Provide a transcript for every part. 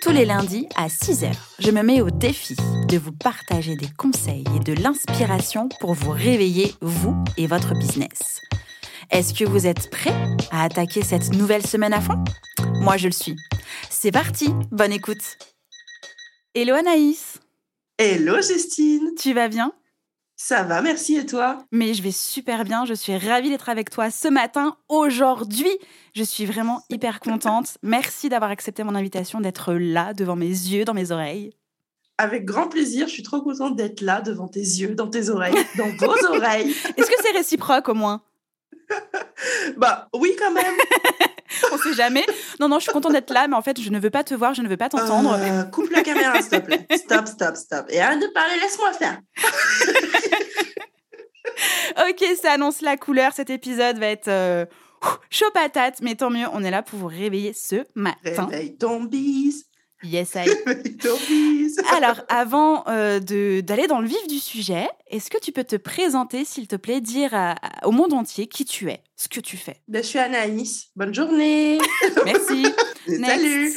Tous les lundis à 6h, je me mets au défi de vous partager des conseils et de l'inspiration pour vous réveiller, vous et votre business. Est-ce que vous êtes prêts à attaquer cette nouvelle semaine à fond? Moi, je le suis. C'est parti, bonne écoute. Hello Anaïs. Hello Justine. Tu vas bien? Ça va, merci et toi? Mais je vais super bien, je suis ravie d'être avec toi ce matin, aujourd'hui. Je suis vraiment hyper contente. Merci d'avoir accepté mon invitation, d'être là devant mes yeux, dans mes oreilles. Avec grand plaisir, je suis trop contente d'être là devant tes yeux, dans tes oreilles, dans vos oreilles. Est-ce que c'est réciproque au moins? Bah oui quand même. On sait jamais. Non, non, je suis contente d'être là, mais en fait, je ne veux pas te voir, je ne veux pas t'entendre. Euh, coupe la caméra, s'il te plaît. Stop, stop, stop. Et arrête de parler, laisse-moi faire. ok, ça annonce la couleur. Cet épisode va être euh, chaud patate, mais tant mieux, on est là pour vous réveiller ce matin. Réveille ton bise. Yes, I. Alors, avant euh, d'aller dans le vif du sujet, est-ce que tu peux te présenter, s'il te plaît, dire à- à- au monde entier qui tu es, ce que tu fais? Ben, je suis Anaïs. Bonne journée. Merci. Salut.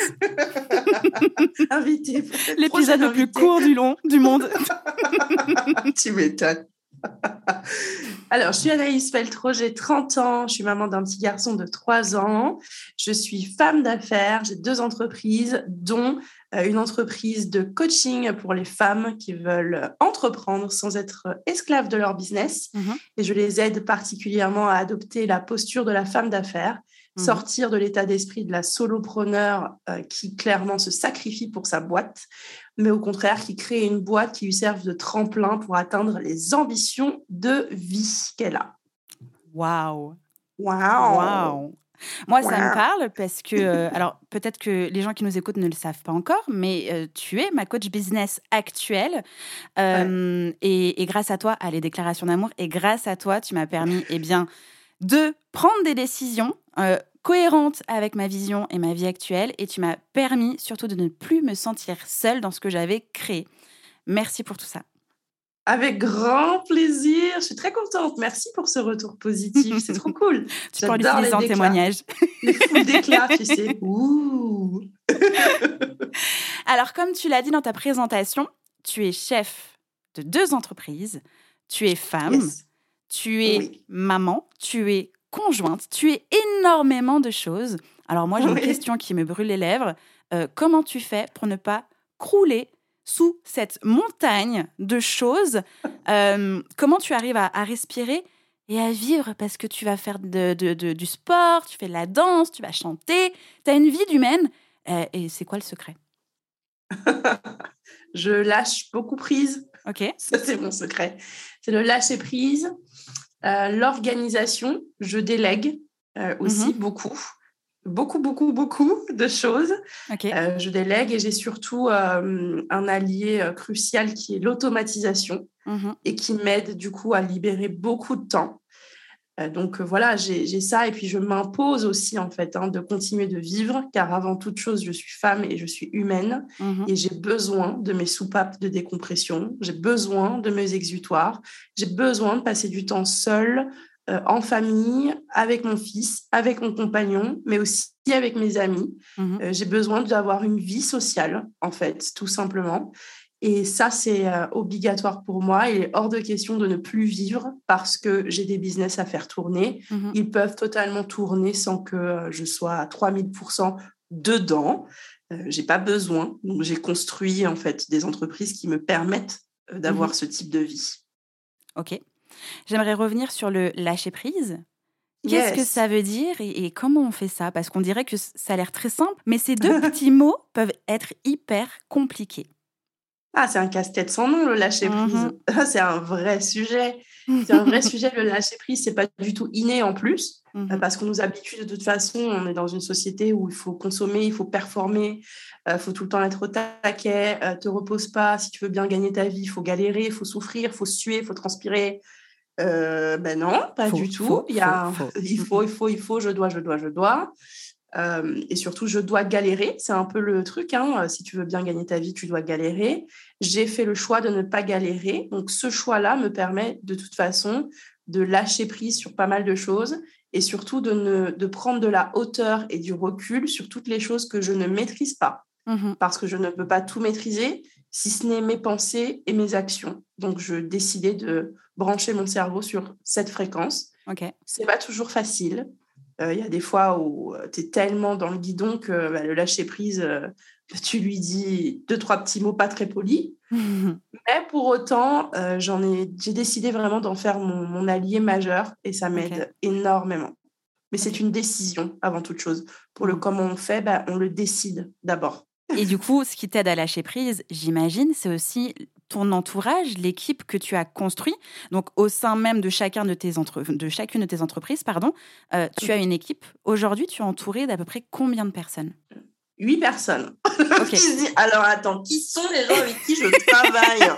Invité. L'épisode le plus invité. court du long du monde. tu m'étonnes. Alors, je suis Anaïs Feltro, j'ai 30 ans, je suis maman d'un petit garçon de 3 ans, je suis femme d'affaires, j'ai deux entreprises, dont euh, une entreprise de coaching pour les femmes qui veulent entreprendre sans être esclaves de leur business. Mhm. Et je les aide particulièrement à adopter la posture de la femme d'affaires, Mhm. sortir de l'état d'esprit de la solopreneur euh, qui clairement se sacrifie pour sa boîte, mais au contraire qui crée une boîte qui lui serve de tremplin pour atteindre les ambitions de vie qu'elle a. Waouh. Waouh Waouh. Moi, ça me Wow. parle parce que, euh, alors peut-être que les gens qui nous écoutent ne le savent pas encore, mais euh, tu es ma coach business actuelle. Euh, et, et grâce à toi, à les déclarations d'amour, et grâce à toi, tu m'as permis eh bien, de prendre des décisions cohérentes avec ma vision et ma vie actuelle. Et tu m'as permis surtout de ne plus me sentir seule dans ce que j'avais créé. Merci pour tout ça. Avec grand plaisir, je suis très contente. Merci pour ce retour positif, c'est trop cool. Tu peux les en déclats. témoignage. Les fous d'éclat, tu sais. Ouh. Alors, comme tu l'as dit dans ta présentation, tu es chef de deux entreprises, tu es femme, Yes. tu es Oui. maman, tu es conjointe, tu es énormément de choses. Alors moi, j'ai une question qui me brûle les lèvres. Euh, comment tu fais pour ne pas crouler sous cette montagne de choses? Euh, Comment tu arrives à, à respirer et à vivre? Parce que tu vas faire de- de- de- du sport, tu fais de la danse, tu vas chanter, tu as une vie d'humaine. Euh, et c'est quoi le secret? Je lâche beaucoup prise. Ok Ça, c'est mon secret. C'est le lâcher prise. Euh, L'organisation, je délègue euh, aussi Mhm. beaucoup. Beaucoup, beaucoup, beaucoup de choses. Euh, je délègue et j'ai surtout un allié crucial qui est l'automatisation Mhm. et qui m'aide du coup à libérer beaucoup de temps. Euh, donc euh, voilà, j'ai ça et puis je m'impose aussi en fait hein, de continuer de vivre car avant toute chose, je suis femme et je suis humaine Mhm. et j'ai besoin de mes soupapes de décompression, j'ai besoin de mes exutoires, j'ai besoin de passer du temps seule, euh, en famille, avec mon fils, avec mon compagnon, mais aussi avec mes amis. Mhm. Euh, j'ai besoin d'avoir une vie sociale, en fait, tout simplement. Et ça, c'est euh, obligatoire pour moi. Il est hors de question de ne plus vivre parce que j'ai des business à faire tourner. Mhm. Ils peuvent totalement tourner sans que euh, je sois à 3000% dedans. Euh, j'ai pas besoin. Donc, j'ai construit, en fait, des entreprises qui me permettent euh, d'avoir Mhm. ce type de vie. Ok. J'aimerais revenir sur le lâcher prise. Qu'est-ce que ça veut dire et, et comment on fait ça? Parce qu'on dirait que ça a l'air très simple, mais ces deux petits mots peuvent être hyper compliqués. Ah, c'est un casse-tête sans nom, le lâcher prise. Mhm. c'est un vrai sujet. C'est un vrai sujet, le lâcher prise. C'est pas du tout inné en plus, Mhm. euh, parce qu'on nous habitue de toute façon. On est dans une société où il faut consommer, il faut performer, il faut tout le temps être au taquet. euh, te repose pas. Si tu veux bien gagner ta vie, il faut galérer, il faut souffrir, il faut suer, il faut transpirer. Euh, ben non, pas du tout. y a, il faut, il faut, il faut, je dois, je dois, je dois. Euh, et surtout, je dois galérer. C'est un peu le truc. Hein. Si tu veux bien gagner ta vie, tu dois galérer. J'ai fait le choix de ne pas galérer. Donc, ce choix-là me permet de toute façon de lâcher prise sur pas mal de choses et surtout de, ne, de prendre de la hauteur et du recul sur toutes les choses que je ne maîtrise pas. Mhm. Parce que je ne peux pas tout maîtriser, si ce n'est mes pensées et mes actions. Donc, je décidais de brancher mon cerveau sur cette fréquence. Ok. C'est pas toujours facile. Euh, Il y a des fois où tu es tellement dans le guidon que bah, le lâcher prise, euh, tu lui dis deux, trois petits mots pas très polis. Mais pour autant, euh, j'en ai, j'ai décidé vraiment d'en faire mon, mon allié majeur et ça m'aide énormément. Mais c'est une décision avant toute chose. Pour le Mhm. comment on fait, bah, on le décide d'abord. Et du coup, ce qui t'aide à lâcher prise, j'imagine, c'est aussi ton entourage, l'équipe que tu as construit. Donc, au sein même de, chacun de, tes entre... de chacune de tes entreprises, pardon, euh, tu as une équipe. Aujourd'hui, tu es entouré d'à peu près combien de personnes? Huit personnes. Ok. qui se dit, alors attends, qui sont les gens avec qui je travaille?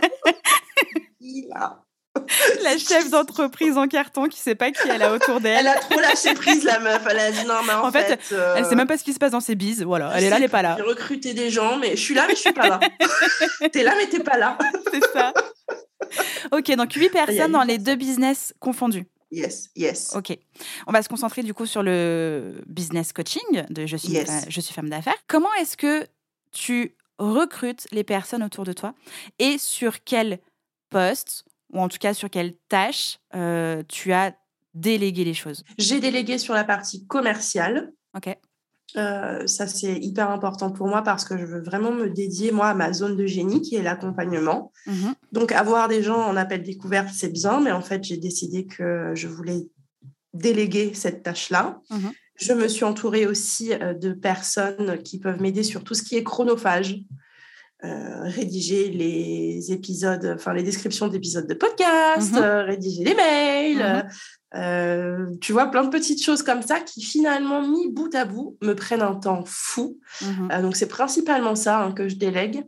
La chef d'entreprise en carton qui sait pas qui elle a autour Elle d'elle. a trop lâché prise, la meuf. Elle a dit non, mais en, En fait, euh, Elle sait même pas ce qui se passe dans ses bises. Voilà, elle est là, elle est pas là. J'ai recruté des gens, mais je suis là, mais je suis pas là. t'es là, mais t'es pas là. C'est ça. Ok, donc huit y a personnes huit dans les deux business confondus. Yes, yes. Ok. On va se concentrer du coup sur le business coaching de Je suis, Yes. euh, je suis femme d'affaires. Comment est-ce que tu recrutes les personnes autour de toi et sur quel poste ou en tout cas sur quelle tâche euh, tu as délégué les choses J'ai délégué sur la partie commerciale. Ok. Euh, ça, c'est hyper important pour moi parce que je veux vraiment me dédier, moi, à ma zone de génie qui est l'accompagnement. Mhm. Donc, avoir des gens en appel découverte, c'est bien, mais en fait, j'ai décidé que je voulais déléguer cette tâche-là. Mhm. Je me suis entourée aussi euh, de personnes qui peuvent m'aider sur tout ce qui est chronophage. Euh, rédiger les épisodes, enfin les descriptions d'épisodes de podcast, Mhm. euh, rédiger les mails, Mhm. euh, tu vois, plein de petites choses comme ça qui finalement, mis bout à bout, me prennent un temps fou. Mhm. Donc c'est principalement ça hein, que je délègue.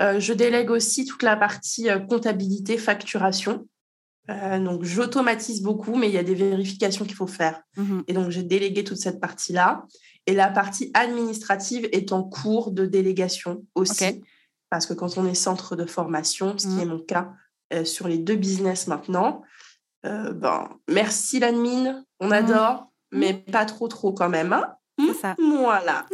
Je délègue aussi toute la partie comptabilité, facturation. Donc j'automatise beaucoup, mais il y a des vérifications qu'il faut faire. Et donc j'ai délégué toute cette partie-là. Et la partie administrative est en cours de délégation aussi. Parce que quand on est centre de formation, ce qui Mhm. est mon cas euh, sur les deux business maintenant, euh, ben, merci l'admin, on Mhm. adore, mais pas trop trop quand même. hein. C'est ça. Voilà.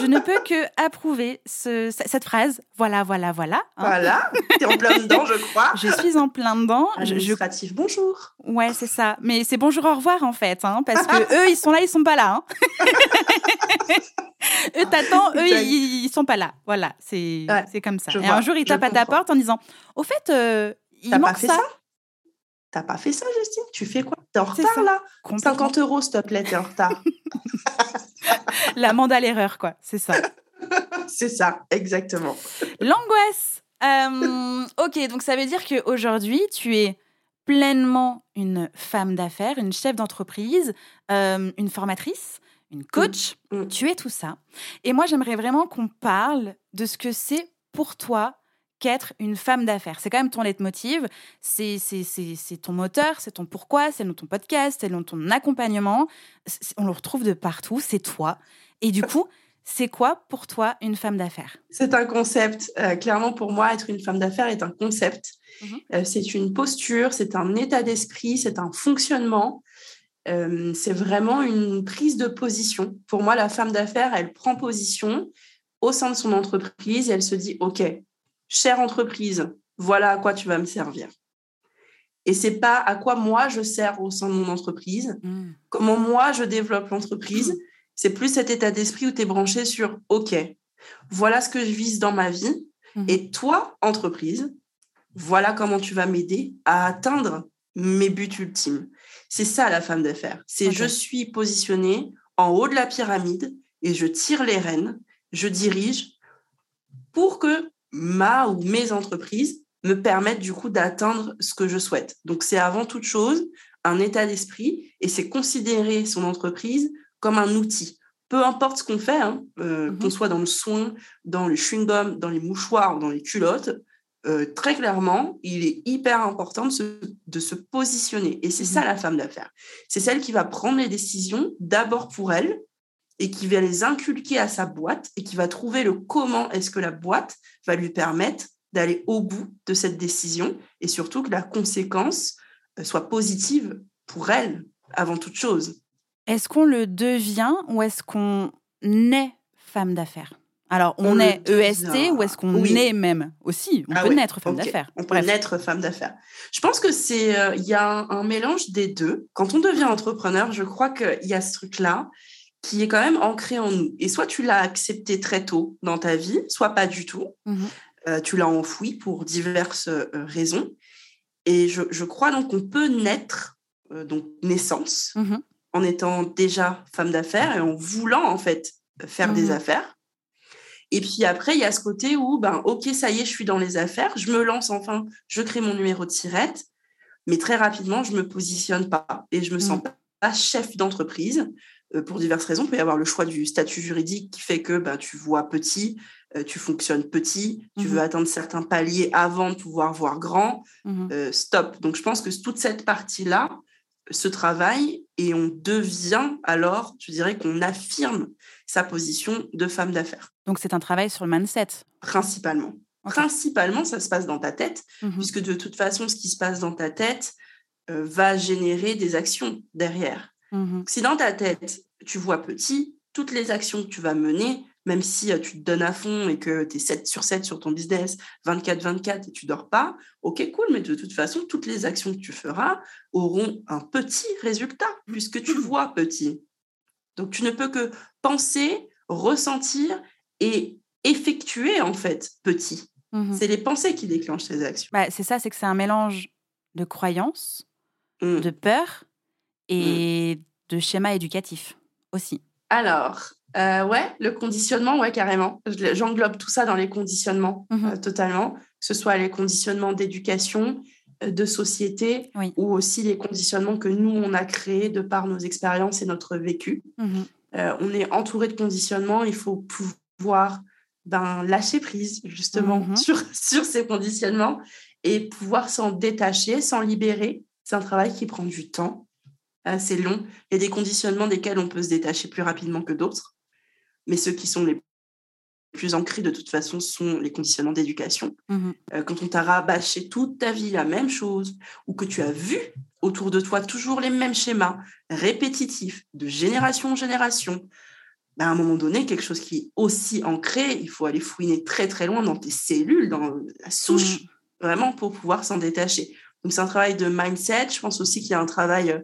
Je ne peux que approuver ce- ce- cette phrase. Voilà, voilà, voilà. hein. Voilà. T'es en plein dedans, je crois. Je suis en plein dedans. Je, je- Administratif, bonjour. Ouais, c'est ça. Mais c'est bonjour, au revoir en fait, hein, parce que eux, ils sont là, ils sont pas là. hein. eux, t'attends, eux, ils, ils sont pas là. Voilà, c'est Ouais, comme ça. Et vois, un jour, ils tapent à ta porte en disant, au fait, euh, il pas manque fait ça. ça? T'as pas fait ça, Justine? Tu fais quoi? T'es en retard ça. là? Complètement. 50 euros, s'il te plaît, t'es en retard. L'amende à l'erreur, quoi. C'est ça. C'est ça, exactement. L'angoisse. Euh, ok, donc ça veut dire qu'aujourd'hui, tu es pleinement une femme d'affaires, une chef d'entreprise, euh, une formatrice, une coach. Mm. Tu es tout ça. Et moi, j'aimerais vraiment qu'on parle de ce que c'est pour toi qu'être une femme d'affaires. C'est quand même ton leitmotiv, c'est c'est- c'est- c'est ton moteur, c'est ton pourquoi, c'est dans ton podcast, c'est dans ton accompagnement. On le retrouve de partout, c'est toi. Et du coup, c'est quoi pour toi une femme d'affaires? C'est un concept. Euh, clairement, pour moi, être une femme d'affaires est un concept. Mhm. Euh, c'est une posture, c'est un état d'esprit, c'est un fonctionnement. Euh, c'est vraiment une prise de position. Pour moi, la femme d'affaires, elle prend position au sein de son entreprise et elle se dit, OK, chère entreprise, voilà à quoi tu vas me servir. Et c'est pas à quoi moi je sers au sein de mon entreprise, Mm. comment moi je développe l'entreprise. C'est plus cet état d'esprit où tu es branché sur OK, voilà ce que je vise dans ma vie. Mhm. Et toi, entreprise, voilà comment tu vas m'aider à atteindre mes buts ultimes. C'est ça la femme d'affaires. C'est je suis positionnée en haut de la pyramide et je tire les rênes, je dirige pour que ma ou mes entreprises me permettent du coup d'atteindre ce que je souhaite. Donc c'est avant toute chose un état d'esprit et c'est considérer son entreprise comme un outil. Peu importe ce qu'on fait, hein, euh, mhm. qu'on soit dans le soin, dans le chewing-gum, dans les mouchoirs, dans les culottes, euh, très clairement, il est hyper important de se, de se positionner. Et c'est ça mhm. la femme d'affaires. C'est celle qui va prendre les décisions d'abord pour elle et qui va les inculquer à sa boîte et qui va trouver le comment est-ce que la boîte va lui permettre d'aller au bout de cette décision et surtout que la conséquence euh, soit positive pour elle avant toute chose. Est-ce qu'on le devient ou est-ce qu'on est femme d'affaires? Alors, on, est EST ou est-ce qu'on est même aussi? On ah peut naître femme d'affaires. On peut naître femme d'affaires. Je pense que c'est, euh, il y a un, mélange des deux. Quand on devient entrepreneur, je crois qu'il y a ce truc-là qui est quand même ancré en nous. Et soit tu l'as accepté très tôt dans ta vie, soit pas du tout. Mmh euh, tu l'as enfoui pour diverses euh, raisons. Et je, crois donc qu'on peut naître, donc naissance, mmh en étant déjà femme d'affaires et en voulant en fait faire des mmh affaires. Et puis après, il y a ce côté où, ben, ok, ça y est, je suis dans les affaires, je me lance enfin, je crée mon numéro de sirette, mais très rapidement, je me positionne pas et je me sens pas chef d'entreprise euh, pour diverses raisons. Il peut y avoir le choix du statut juridique qui fait que ben, tu vois petit, euh, tu fonctionnes petit, tu veux mmh atteindre certains paliers avant de pouvoir voir grand. Mmh euh, stop. Donc, je pense que toute cette partie-là se travaille et on devient alors, je dirais qu'on affirme sa position de femme d'affaires. Donc c'est un travail sur le mindset Principalement. Principalement, ça se passe dans ta tête, mhm. puisque de toute façon, ce qui se passe dans ta tête euh, va générer des actions derrière. Mhm. Si dans ta tête, tu vois petit, toutes les actions que tu vas mener, même si euh, tu te donnes à fond et que tu es 7 sur 7 sur ton business, 24-24 et tu dors pas, ok, cool, mais de toute façon, toutes les actions que tu feras auront un petit résultat, puisque tu vois petit. Donc, tu ne peux que penser, ressentir et effectuer, en fait, petit. Mmh c'est les pensées qui déclenchent ces actions. Bah, c'est ça, c'est que c'est un mélange de croyances, mmh. de peur et mmh. de schéma éducatif aussi. Alors, euh, ouais, le conditionnement, ouais, carrément. J'englobe tout ça dans les conditionnements, euh, totalement. Que ce soit les conditionnements d'éducation, euh, de société, ou aussi les conditionnements que nous, on a créés de par nos expériences et notre vécu. Euh, on est entouré de conditionnements, il faut pouvoir ben, lâcher prise justement mhm. sur, sur ces conditionnements et pouvoir s'en détacher, s'en libérer. C'est un travail qui prend du temps, assez long. Il y a des conditionnements desquels on peut se détacher plus rapidement que d'autres, mais ceux qui sont les plus ancrés de toute façon sont les conditionnements d'éducation. Mhm. Euh, quand on t'a rabâché toute ta vie la même chose, ou que tu as vu autour de toi toujours les mêmes schémas répétitifs de génération en génération, ben, à un moment donné, quelque chose qui est aussi ancré, il faut aller fouiner très très loin dans tes cellules, dans la souche, mm. vraiment pour pouvoir s'en détacher. Donc c'est un travail de mindset. Je pense aussi qu'il y a un travail euh,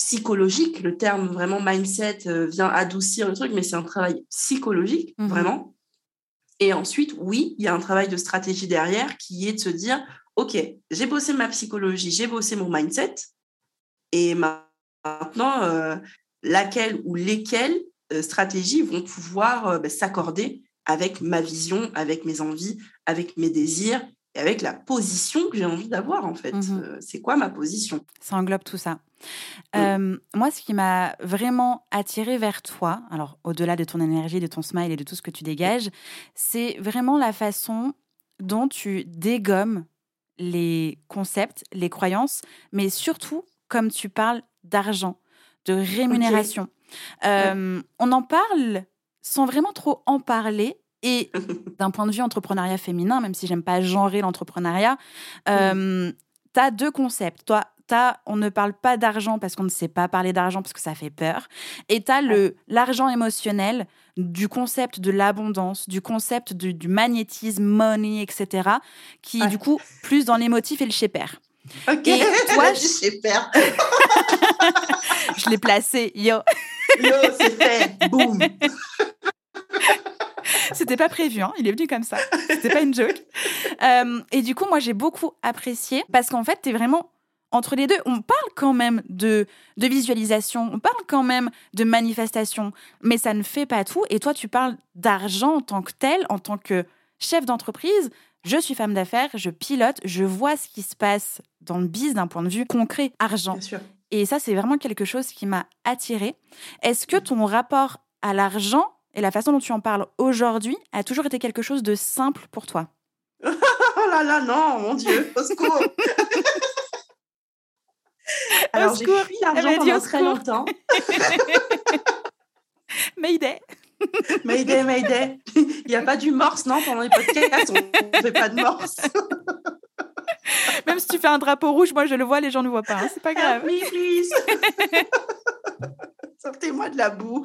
psychologique. Le terme vraiment mindset euh, vient adoucir le truc, mais c'est un travail psychologique, mm-hmm. vraiment. Et ensuite, oui, il y a un travail de stratégie derrière qui est de se dire, OK, j'ai bossé ma psychologie, j'ai bossé mon mindset, et maintenant, euh, laquelle ou lesquelles euh, stratégies vont pouvoir euh, bah, s'accorder avec ma vision, avec mes envies, avec mes désirs et avec la position que j'ai envie d'avoir en fait. Mmh c'est quoi ma position? Ça englobe tout ça. Moi, ce qui m'a vraiment attiré vers toi, alors au-delà de ton énergie, de ton smile et de tout ce que tu dégages, c'est vraiment la façon dont tu dégommes les concepts, les croyances, mais surtout comme tu parles d'argent, de rémunération. Euh, on en parle sans vraiment trop en parler. Et d'un point de vue entrepreneuriat féminin, même si j'aime pas genrer l'entrepreneuriat, euh, tu as deux concepts. Toi, on ne parle pas d'argent parce qu'on ne sait pas parler d'argent parce que ça fait peur. Et tu as l'argent émotionnel du concept de l'abondance, du concept du, magnétisme, money, etc., qui est du coup plus dans l'émotif et le chez Ok, et toi, je... je l'ai placé, yo. yo, c'est fait, boum. C'était pas prévu, hein. il est venu comme ça. C'était pas une joke. Euh, et du coup, moi, j'ai beaucoup apprécié parce qu'en fait, tu es vraiment entre les deux, on parle quand même de, de visualisation, on parle quand même de manifestation, mais ça ne fait pas tout. Et toi, tu parles d'argent en tant que tel, en tant que chef d'entreprise, je suis femme d'affaires, je pilote, je vois ce qui se passe dans le biz d'un point de vue concret, argent. Bien sûr. Et ça, c'est vraiment quelque chose qui m'a attirée. Est-ce que ton rapport à l'argent et la façon dont tu en parles aujourd'hui a toujours été quelque chose de simple pour toi? Oh là là, non, mon Dieu, au secours Alors, j'ai fui l'argent pendant très longtemps. Mayday Mayday, Mayday. Il n'y a pas du morse, non Pendant les podcasts, on ne fait pas de morse. Même si tu fais un drapeau rouge, moi je le vois, les gens ne voient pas. hein, C'est pas grave. Help me, please. Sortez-moi de la boue.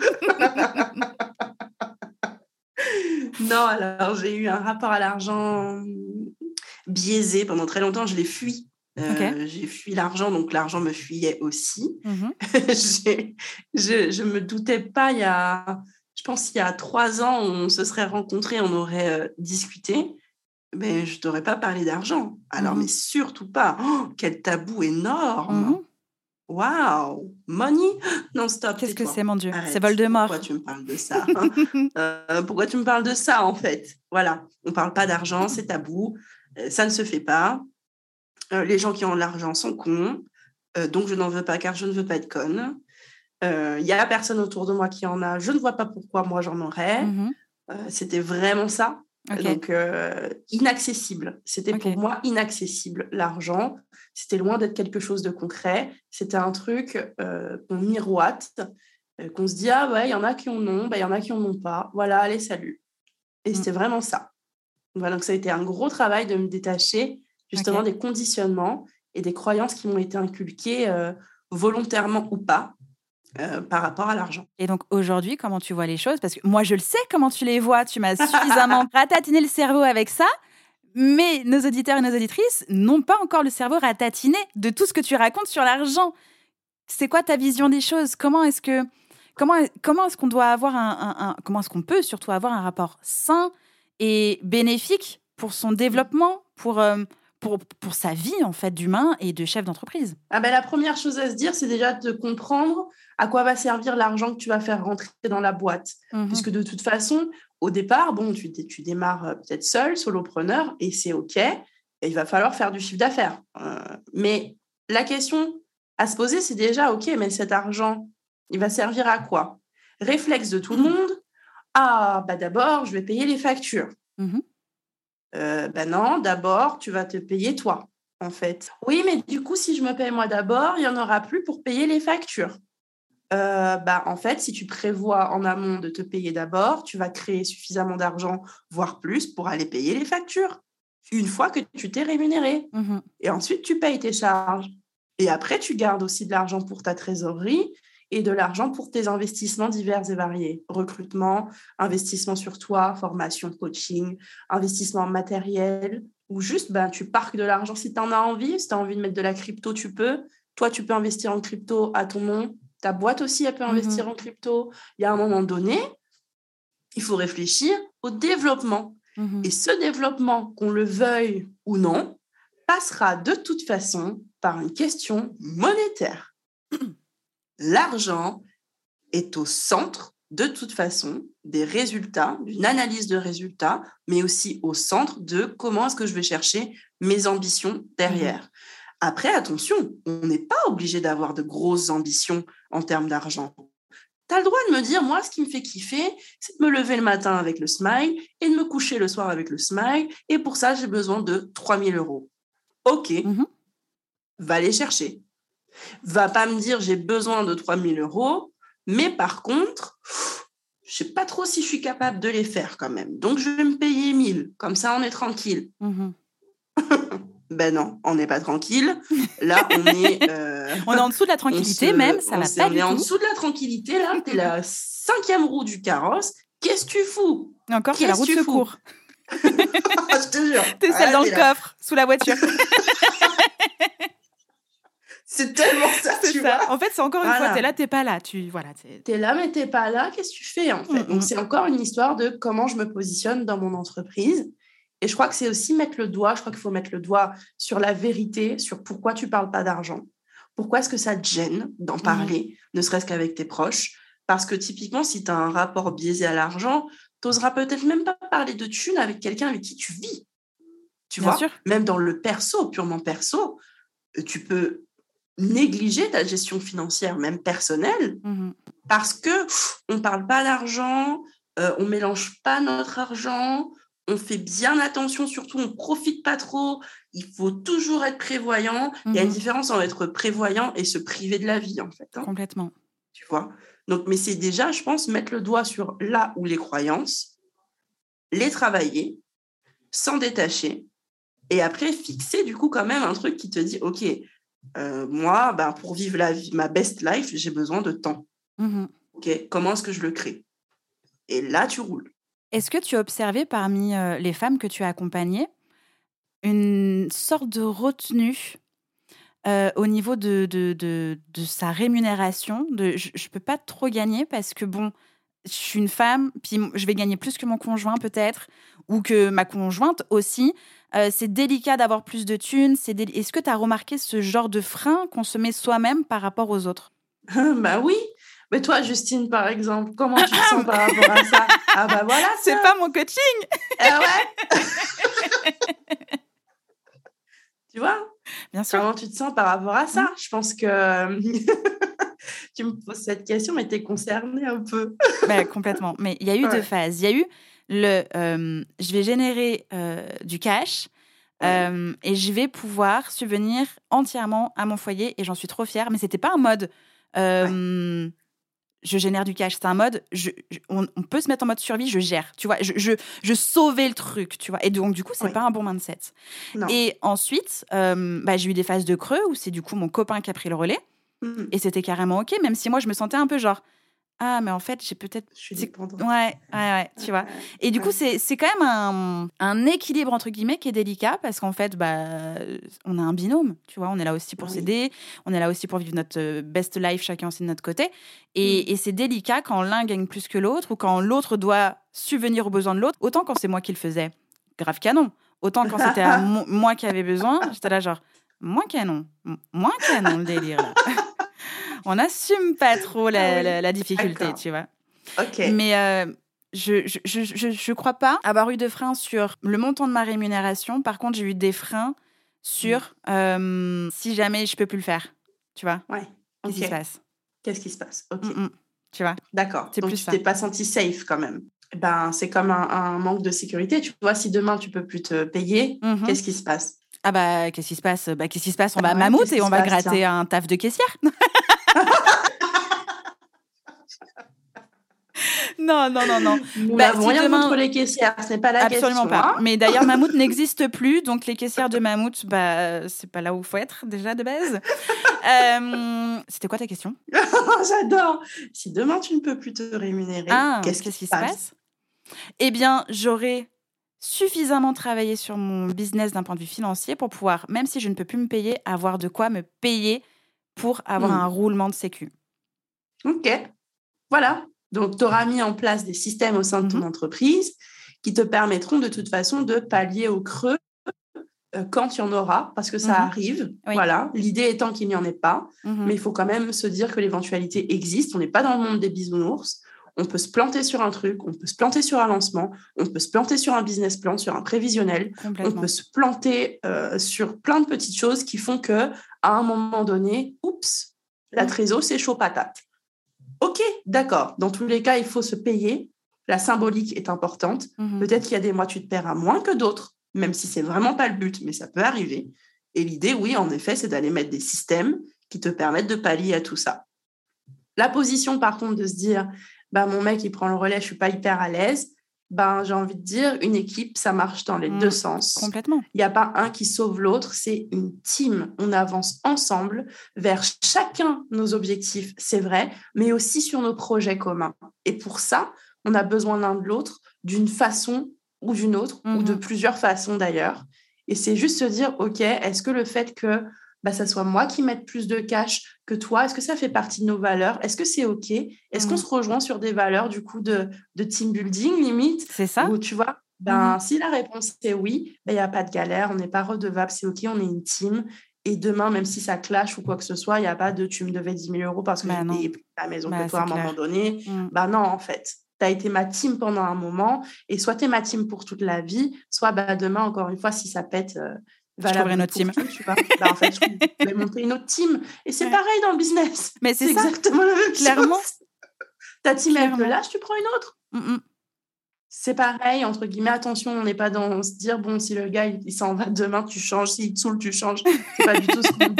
non, alors j'ai eu un rapport à l'argent biaisé pendant très longtemps. Je l'ai fui. Euh. J'ai fui l'argent, donc l'argent me fuyait aussi. Mhm. Je, je me doutais pas, il y a, je pense il y a trois ans, on se serait rencontrés, on aurait euh, discuté. Mais je t'aurais pas parlé d'argent. Alors, Mhm. mais surtout pas. Oh, quel tabou énorme. Mhm. Waouh Money Non, stop. Qu'est-ce que c'est, mon Dieu? C'est Voldemort. Pourquoi tu me parles de ça Euh, Pourquoi tu me parles de ça, en fait? Voilà, on parle pas d'argent, c'est tabou. Euh, ça ne se fait pas. Euh, les gens qui ont de l'argent sont cons. Euh, donc, je n'en veux pas car je ne veux pas être conne. Euh, Il y a personne autour de moi qui en a. Je ne vois pas pourquoi moi j'en aurais. Mhm. Euh, C'était vraiment ça. Donc, euh, inaccessible. C'était pour moi inaccessible, l'argent. C'était loin d'être quelque chose de concret. C'était un truc euh, qu'on miroite, euh, qu'on se dit, ah ouais, il y en a qui en ont, bah, il y en a qui en ont pas. Voilà, allez, salut. Et Mm. c'était vraiment ça. Voilà, donc ça a été un gros travail de me détacher justement des conditionnements et des croyances qui m'ont été inculquées euh, volontairement ou pas euh, par rapport à l'argent. Et donc aujourd'hui, comment tu vois les choses? Parce que moi, je le sais comment tu les vois. Tu m'as suffisamment ratatiné le cerveau avec ça. Mais nos auditeurs et nos auditrices n'ont pas encore le cerveau ratatiné de tout ce que tu racontes sur l'argent. C'est quoi ta vision des choses? Comment est-ce que comment comment est-ce qu'on doit avoir un, un- un- comment est-ce qu'on peut surtout avoir un rapport sain et bénéfique pour son développement, pour euh, pour, pour sa vie en fait d'humain et de chef d'entreprise Ah ben, la première chose à se dire, c'est déjà de comprendre à quoi va servir l'argent que tu vas faire rentrer dans la boîte. Mhm. Puisque de toute façon, au départ, bon, tu, dé- tu démarres euh, peut-être seul, solopreneur, et c'est OK. Et il va falloir faire du chiffre d'affaires. Euh, mais la question à se poser, c'est déjà OK, mais cet argent, il va servir à quoi? Réflexe de tout le monde. Ah, bah d'abord, je vais payer les factures. Mhm. Euh, ben non, d'abord, tu vas te payer toi, en fait. Oui, mais du coup, si je me paye moi d'abord, il n'y en aura plus pour payer les factures. Euh, bah, en fait, si tu prévois en amont de te payer d'abord, tu vas créer suffisamment d'argent, voire plus, pour aller payer les factures. Une fois que tu t'es rémunéré. Mhm. Et ensuite, tu payes tes charges. Et après, tu gardes aussi de l'argent pour ta trésorerie et de l'argent pour tes investissements divers et variés. Recrutement, investissement sur toi, formation, coaching, investissement matériel, ou juste ben, tu parques de l'argent si tu en as envie. Si tu as envie de mettre de la crypto, tu peux. Toi, tu peux investir en crypto à ton nom. Ta boîte aussi, elle peut Mhm. investir en crypto. Il y a un moment donné, il faut réfléchir au développement. Mhm. Et ce développement, qu'on le veuille ou non, passera de toute façon par une question monétaire. L'argent est au centre, de toute façon, des résultats, d'une analyse de résultats, mais aussi au centre de comment est-ce que je vais chercher mes ambitions derrière. Après, attention, on n'est pas obligé d'avoir de grosses ambitions en termes d'argent. Tu as le droit de me dire, moi, ce qui me fait kiffer, c'est de me lever le matin avec le smile et de me coucher le soir avec le smile. Et pour ça, j'ai besoin de 3000 euros. OK, Mhm. va les chercher. Va pas me dire, j'ai besoin de 3000 euros, mais par contre, je sais pas trop si je suis capable de les faire quand même. Donc, je vais me payer 1000. Comme ça, on est tranquille. Mhm. Ben non, on n'est pas tranquille. Là, on est... euh, On est en dessous de la tranquillité se- même, ça va pas on du est en dessous de la tranquillité, là. T'es la cinquième roue du carrosse. Qu'est-ce que tu fous? Encore, c'est la que tu secours. Je te jure. T'es Ah, celle dans t'es le là. coffre, sous la voiture. C'est tellement ça, tu ça. vois. En fait, c'est encore une Voilà. fois, t'es là, t'es pas là. Tu voilà. t'es- là, mais t'es pas là. Qu'est-ce que tu fais, en fait? Mm, mm. Donc, c'est encore une histoire de comment je me positionne dans mon entreprise. Et je crois que c'est aussi mettre le doigt, je crois qu'il faut mettre le doigt sur la vérité, sur pourquoi tu parles pas d'argent. Pourquoi est-ce que ça te gêne d'en parler, ne serait-ce qu'avec tes proches? Parce que typiquement, si tu as un rapport biaisé à l'argent, tu n'oseras peut-être même pas parler de thunes avec quelqu'un avec qui tu vis. Tu Bien vois? sûr. Même dans le perso, purement perso, euh, tu peux négliger ta gestion financière, même personnelle, Mhm. parce que pff, on parle pas d'argent, euh, on mélange pas notre argent, on fait bien attention, surtout on profite pas trop. Il faut toujours être prévoyant. Il y a une Mhm. différence entre être prévoyant et se priver de la vie, en fait. hein, Complètement. tu vois? Donc, mais c'est déjà, je pense, mettre le doigt sur là où les croyances, les travailler, s'en détacher, et après fixer du coup quand même un truc qui te dit, ok, euh, moi, ben, pour vivre la vie, ma best life, j'ai besoin de temps. Mhm. Ok, comment est-ce que je le crée? Et là, tu roules. Est-ce que tu as observé parmi euh, les femmes que tu as accompagnées une sorte de retenue euh, au niveau de, de, de, de sa rémunération? De, Je ne peux pas trop gagner parce que, bon, je suis une femme, puis je vais gagner plus que mon conjoint peut-être, ou que ma conjointe aussi. Euh, c'est délicat d'avoir plus de thunes. déli- Est-ce que tu as remarqué ce genre de frein qu'on se met soi-même par rapport aux autres? Bah oui. Mais toi, Justine, par exemple, comment tu te sens par rapport à ça? Ah bah voilà, C'est pas mon coaching Ah ouais? Tu vois? Bien sûr. Comment tu te sens par rapport à ça? Je pense que tu me poses cette question, mais tu es concernée un peu. Bah, complètement. Mais il y a eu Ouais. deux phases. Il y a eu le euh, je vais générer euh, du cash euh, et je vais pouvoir subvenir entièrement à mon foyer et j'en suis trop fière. Mais c'était pas un mode je génère du cash. C'est un mode je, je- on, on peut se mettre en mode survie, je gère. Tu vois, je, je, je sauvais le truc. Tu vois. Et donc, du coup, c'est Oui. pas un bon mindset. Non. Et ensuite, bah, j'ai eu des phases de creux où c'est du coup mon copain qui a pris le relais Mhm. et c'était carrément OK, même si moi je me sentais un peu genre ah, mais en fait, j'ai peut-être Je suis dépendante. Ouais, ouais, ouais, tu vois. Et du coup, c'est c'est quand même un, un équilibre, entre guillemets, qui est délicat parce qu'en fait, bah, on a un binôme, tu vois. On est là aussi pour Oui. s'aider, on est là aussi pour vivre notre euh, best life, chacun aussi de notre côté. Et, Mm. et c'est délicat quand l'un gagne plus que l'autre ou quand l'autre doit subvenir aux besoins de l'autre. Autant quand c'est moi qui le faisais, grave canon. Autant quand c'était moi qui avais besoin, j'étais là genre, moins canon, moins canon le délire là. on n'assume pas trop la, Ah oui. la- la difficulté, tu vois. Ok. Mais euh, je, je, je, je, je crois pas avoir eu de frein sur le montant de ma rémunération. Par contre, j'ai eu des freins sur Mm. euh, si jamais je peux plus le faire. Tu vois Ouais. Qu'est-ce qui se passe? Qu'est-ce qui se passe? Ok. Mm, mm. Tu vois? D'accord. C'est Donc plus tu t'es pas senti safe quand même. Ben c'est comme un, un manque de sécurité. Tu vois, si demain tu peux plus te payer, Mhm. qu'est-ce qui se passe? Ah bah, qu'est-ce qui se passe? Bah, qu'est-ce qui se passe? On Ah va ouais, Mammouth et on va gratter un taf de caissière. non, non, non, non. Nous Bah, si rien demain- contre les caissières, ce n'est pas la Absolument question. pas. hein. Mais d'ailleurs, Mammouth n'existe plus, donc les caissières de Mammouth, bah, c'est pas là où il faut être déjà de base. Euh, C'était quoi ta question? J'adore. Si demain tu ne peux plus te rémunérer, Ah, qu'est-ce qui se passe, Eh bien, j'aurais suffisamment travaillé sur mon business d'un point de vue financier pour pouvoir, même si je ne peux plus me payer, avoir de quoi me payer pour avoir Hmm. un roulement de sécu. Ok. Voilà. Donc, tu auras mis en place des systèmes au sein de ton Mhm. entreprise qui te permettront de toute façon de pallier au creux euh, quand il y en aura, parce que ça Mhm. arrive. Oui. Voilà. L'idée étant qu'il n'y en ait pas, Mhm. mais il faut quand même se dire que l'éventualité existe. On n'est pas dans le monde des bisounours. On peut se planter sur un truc, on peut se planter sur un lancement, on peut se planter sur un business plan, sur un prévisionnel, on peut se planter euh, sur plein de petites choses qui font que à un moment donné, oups, la trésor, c'est chaud patate. Ok, d'accord. Dans tous les cas, il faut se payer. La symbolique est importante. Mhm. Peut-être qu'il y a des mois, tu te paieras moins que d'autres, même si c'est vraiment pas le but, mais ça peut arriver. Et l'idée, oui, en effet, c'est d'aller mettre des systèmes qui te permettent de pallier à tout ça. La position, par contre, de se dire, bah, mon mec, il prend le relais, je suis pas hyper à l'aise. Ben, j'ai envie de dire, une équipe, ça marche dans les deux sens. Complètement. Il n'y a pas un qui sauve l'autre, c'est une team. On avance ensemble vers chacun nos objectifs, c'est vrai, mais aussi sur nos projets communs. Et pour ça, on a besoin l'un de l'autre d'une façon ou d'une autre, ou de Mhm. plusieurs façons d'ailleurs. Et c'est juste se dire, OK, est-ce que le fait que bah, ça soit moi qui mette plus de cash que toi, est-ce que ça fait partie de nos valeurs? Est-ce que c'est OK? Est-ce qu'on Mhm. se rejoint sur des valeurs du coup de, de team building limite? C'est ça ou tu vois, ben, Mhm. si la réponse est oui, il n'y a pas de galère, on n'est pas redevable, c'est OK, on est une team. Et demain, même si ça clash ou quoi que ce soit, il n'y a pas de tu me devais 10 000 euros parce que Bah j'ai payé la maison Bah, que toi à un moment donné. Mm. Bah non, en fait. tu as été ma team pendant un moment, et soit tu es ma team pour toute la vie, soit bah, demain, encore une fois, si ça pète, euh, valable une autre team. tu vois. Bah, en fait, je vais monter une autre team. Et c'est pareil dans le business. Mais c'est exactement la même Clairement. chose. Ta team, elle te lâche, tu prends une autre. Mm, mm. C'est pareil, entre guillemets, attention, on n'est pas dans se dire, bon, si le gars, il, s'en va demain, tu changes, s'il te saoule, tu changes. C'est pas du tout ce qu'on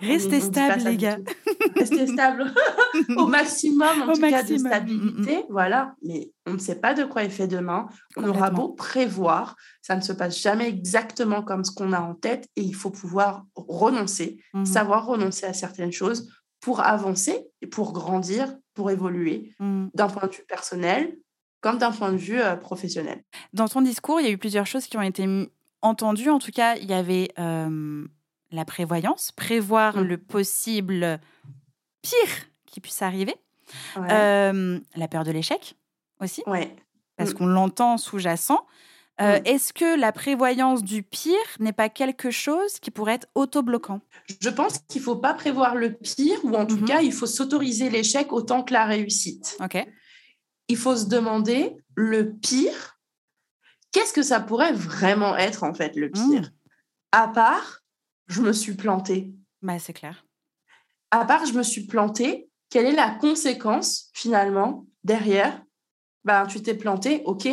Restez stable, les gars. Restez stable au maximum, en Au tout cas, de stabilité. Voilà. Mais on ne sait pas de quoi est fait demain. On aura beau prévoir, ça ne se passe jamais exactement comme ce qu'on a en tête et il faut pouvoir renoncer, Mhm. savoir renoncer à certaines choses pour avancer et pour grandir, pour évoluer Mm. d'un point de vue personnel comme d'un point de vue euh, professionnel. Dans ton discours, il y a eu plusieurs choses qui ont été entendues. En tout cas, il y avait euh, la prévoyance, prévoir Mm. le possible pire qui puisse arriver. Ouais. Euh, la peur de l'échec aussi, ouais. parce Mm. qu'on l'entend sous-jacent. Euh, Mm. Est-ce que la prévoyance du pire n'est pas quelque chose qui pourrait être auto-bloquant? Je pense qu'il ne faut pas prévoir le pire ou en tout cas, il faut s'autoriser l'échec autant que la réussite. Ok. il faut se demander le pire, qu'est-ce que ça pourrait vraiment être en fait le pire? À part, je me suis plantée. Bah, c'est clair. À part, je me suis plantée, quelle est la conséquence finalement derrière? Ben, Tu t'es planté, ok.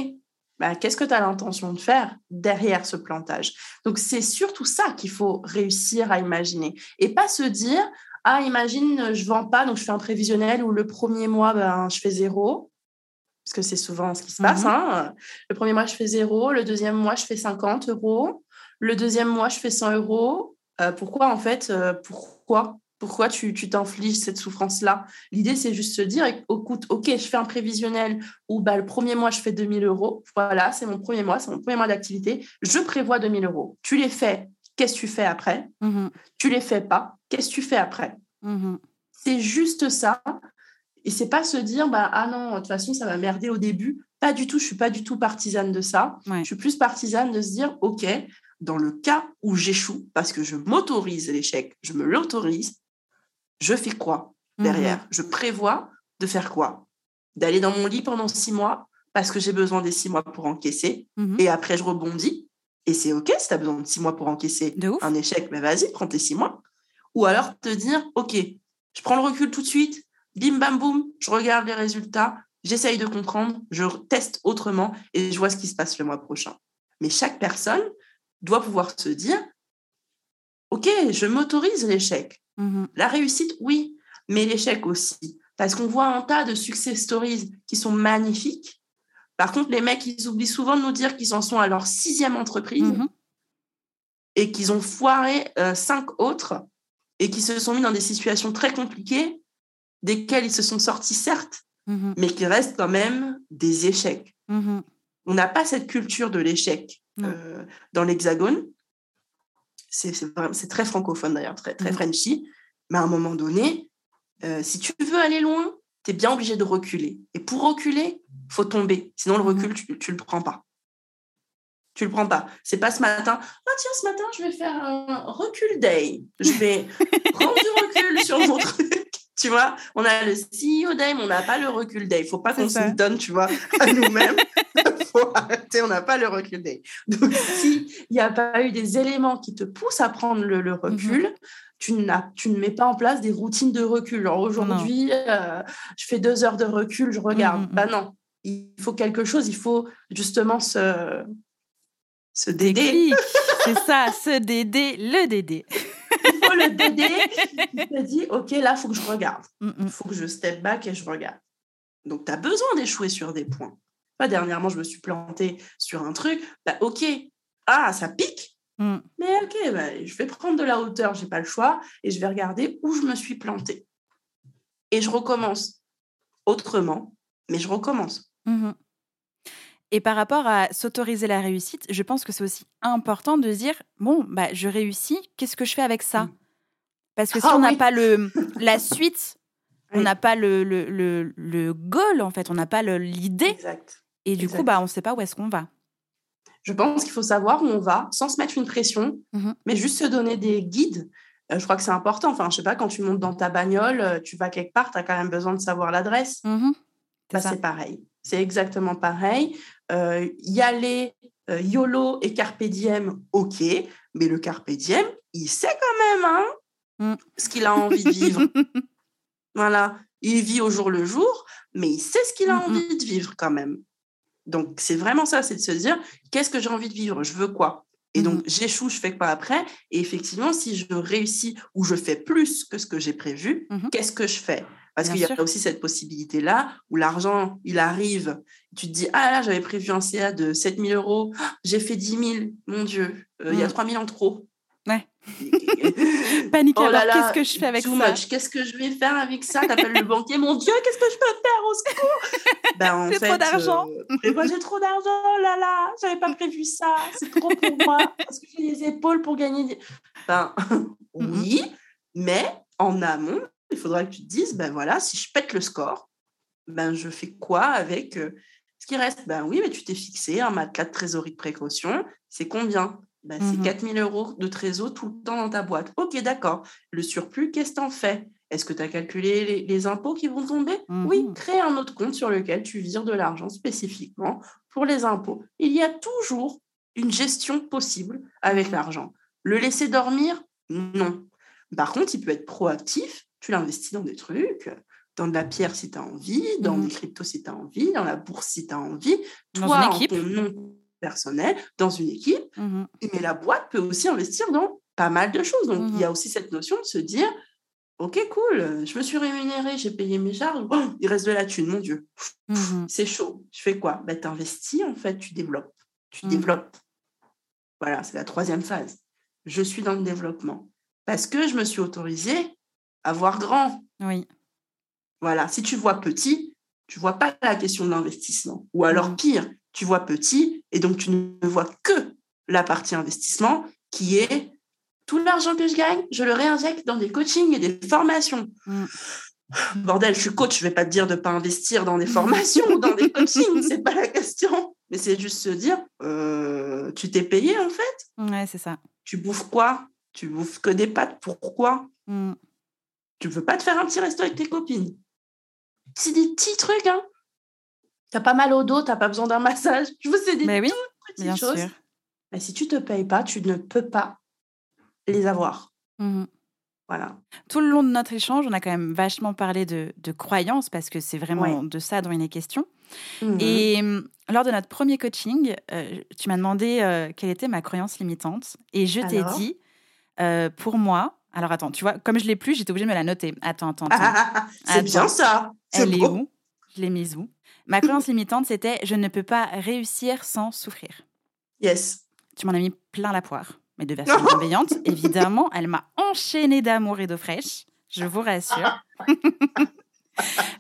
Ben, Qu'est-ce que tu as l'intention de faire derrière ce plantage? Donc, c'est surtout ça qu'il faut réussir à imaginer. Et pas se dire, ah, imagine, je vends pas, donc je fais un prévisionnel où le premier mois, ben, je fais zéro. Parce que c'est souvent ce qui se passe. Mhm. hein. Le premier mois, je fais zéro. Le deuxième mois, je fais 50 euros. Le deuxième mois, je fais 100 euros. Euh, pourquoi, en fait euh, Pourquoi Pourquoi tu t'infliges cette souffrance-là? L'idée, c'est juste se dire, écoute, OK, je fais un prévisionnel où bah, le premier mois, je fais 2000 euros. Voilà, c'est mon premier mois, c'est mon premier mois d'activité. Je prévois 2000 euros. Tu les fais, qu'est-ce que tu fais après? Mhm. Tu les fais pas, qu'est-ce que tu fais après? Mhm. c'est juste ça. Et c'est pas se dire, bah, ah non, de toute façon, ça va merder au début. Pas du tout, je suis pas du tout partisane de ça. Ouais. Je suis plus partisane de se dire, OK, dans le cas où j'échoue, parce que je m'autorise l'échec, je me l'autorise, je fais quoi derrière? Je prévois de faire quoi? D'aller dans mon lit pendant six mois, parce que j'ai besoin des six mois pour encaisser, Mhm. et après je rebondis. Et c'est OK si tu as besoin de six mois pour encaisser De un échec, mais vas-y, prends tes six mois. Ou alors te dire, OK, je prends le recul tout de suite, bim, bam, boum, je regarde les résultats, j'essaye de comprendre, je teste autrement et je vois ce qui se passe le mois prochain. Mais chaque personne doit pouvoir se dire, OK, je m'autorise l'échec. Mhm. La réussite, oui, mais l'échec aussi. Parce qu'on voit un tas de success stories qui sont magnifiques. Par contre, les mecs, ils oublient souvent de nous dire qu'ils en sont à leur sixième entreprise Mhm. et qu'ils ont foiré euh, cinq autres et qui se sont mis dans des situations très compliquées, desquelles ils se sont sortis, certes, Mhm. mais qui restent quand même des échecs. On n'a pas cette culture de l'échec Euh, dans l'Hexagone. C'est très francophone d'ailleurs, très, très Mhm. Frenchy. Mais à un moment donné, euh, si tu veux aller loin, tu es bien obligé de reculer. Et pour reculer, faut tomber. Sinon, le Mhm. recul, tu ne le prends pas. Tu le prends pas. C'est pas ce matin. Ah tiens, ce matin, je vais faire un recul day. Je vais prendre du recul sur mon truc. Tu vois, on a le CEO day, mais on n'a pas le recul day. Il faut pas qu'on se donne, tu vois, à nous-mêmes. faut arrêter, on n'a pas le recul day. Donc, s'il n'y a pas eu des éléments qui te poussent à prendre le, le recul, tu, n'as- tu ne mets pas en place des routines de recul. Genre aujourd'hui, euh, je fais deux heures de recul, je regarde. Mhm, mhm. Bah non, il faut quelque chose, il faut justement se, se dédé. C'est ça, ce Dédé, le Dédé. Il faut le dédé. Il te dit, OK, là, il faut que je regarde. Il faut que je step back et je regarde. Donc, tu as besoin d'échouer sur des points. Pas dernièrement, je me suis plantée sur un truc. Bah, OK, ah, ça pique. Mhm. Mais OK, bah, je vais prendre de la hauteur, j'ai pas le choix, et je vais regarder où je me suis plantée. Et je recommence autrement, mais je recommence. Mhm. Et par rapport à s'autoriser la réussite, je pense que c'est aussi important de dire bon, bah, je réussis, qu'est-ce que je fais avec ça Mm. Parce que si Ah on n'a oui. pas le, la suite, on n'a pas le, le, le, le goal, en fait, on n'a pas l'idée, Exact. et du coup, bah, on ne sait pas où est-ce qu'on va. Je pense qu'il faut savoir où on va sans se mettre une pression, Mhm. mais juste se donner des guides. Euh, je crois que c'est important. Enfin, je sais pas, quand tu montes dans ta bagnole, euh, tu vas quelque part, tu as quand même besoin de savoir l'adresse. Mhm. C'est Bah, ça. c'est pareil. C'est exactement pareil. Euh, y aller, euh, YOLO et Carpe Diem, ok, mais le Carpe Diem, il sait quand même hein, Mm. ce qu'il a envie de vivre. voilà, il vit au jour le jour, mais il sait ce qu'il a Mm, mm. envie de vivre quand même. Donc, c'est vraiment ça, c'est de se dire, qu'est-ce que j'ai envie de vivre? Je veux quoi? Et donc, j'échoue, je fais quoi après? Et effectivement, si je réussis ou je fais plus que ce que j'ai prévu, Mhm. qu'est-ce que je fais? Parce qu'il y a aussi cette possibilité-là où l'argent, il arrive, tu te dis, ah là, j'avais prévu un CA de 7000 euros, j'ai fait 10 000, mon Dieu, euh, il y a Mm. 3000 en trop. Ouais. Panique, Oh alors qu'est-ce que je fais avec too ça? much. Qu'est-ce que je vais faire avec ça? T'appelles le banquier, mon Dieu, qu'est-ce que je peux faire? Au secours ben, en J'ai trop d'argent? euh, moi, j'ai trop d'argent, oh là là, j'avais pas prévu ça, c'est trop pour moi, parce que j'ai les épaules pour gagner. des- Ben, oui, mais en amont, il faudra que tu te dises, ben voilà, si je pète le score, ben je fais quoi avec euh, ce qui reste? Ben oui, mais tu t'es fixé un matelas de trésorerie de précaution, c'est combien? Ben, C'est Mhm. 4000 euros de trésor tout le temps dans ta boîte. Ok, d'accord. Le surplus, qu'est-ce que tu en fais? Est-ce que tu as calculé les, les impôts qui vont tomber? Oui, Mhm. crée un autre compte sur lequel tu vires de l'argent spécifiquement pour les impôts. Il y a toujours une gestion possible avec Mhm. l'argent. Le laisser dormir? Non. Par contre, il peut être proactif. Tu l'investis dans des trucs, dans de la pierre si tu as envie, dans Mhm. des cryptos si tu as envie, dans la bourse si tu as envie. Dans Toi, une en équipe. ton nom personnel, dans une équipe. Mhm. Mais la boîte peut aussi investir dans pas mal de choses. Donc, il y a aussi cette notion de se dire, OK, cool, je me suis rémunéré, j'ai payé mes charges, oh, il reste de la thune, mon Dieu, c'est chaud. Je fais quoi? Ben, Tu investis, en fait, tu développes. Tu développes. Voilà, c'est la troisième phase. Je suis dans le développement. Parce que je me suis autorisée à voir grand. Oui. Voilà, si tu vois petit, tu vois pas la question de l'investissement. Ou alors pire, tu vois petit et donc tu ne vois que la partie investissement qui est tout l'argent que je gagne, je le réinjecte dans des coachings et des formations. Mhm. Bordel, je suis coach, je vais pas te dire de pas investir dans des formations ou dans des coachings, c'est pas la question. Mais c'est juste se dire, euh, tu t'es payé en fait Ouais, c'est ça. Tu bouffes quoi? Tu bouffes que des pâtes, pourquoi? Mhm. Tu veux pas te faire un petit resto avec tes copines. C'est des petits trucs, hein. T'as pas mal au dos, t'as pas besoin d'un massage. Je veux, c'est des Mais oui, petites bien choses. sûr. Mais si tu te payes pas, tu ne peux pas les avoir. Mhm. Voilà. Tout le long de notre échange, on a quand même vachement parlé de, de croyances parce que c'est vraiment de ça dont il est question. Mhm. Et hum, lors de notre premier coaching, euh, tu m'as demandé euh, quelle était ma croyance limitante. Et je t'ai dit, euh, pour moi, alors attends, tu vois, comme je l'ai plus, j'étais obligée de me la noter. Attends, attends, attends. c'est bien ça. Elle est où? Je l'ai mise où? Ma croyance limitante, c'était je ne peux pas réussir sans souffrir. Yes. Tu m'en as mis plein la poire, mais de version bienveillante. Évidemment, elle m'a enchaînée d'amour et d'eau fraîche, je vous rassure.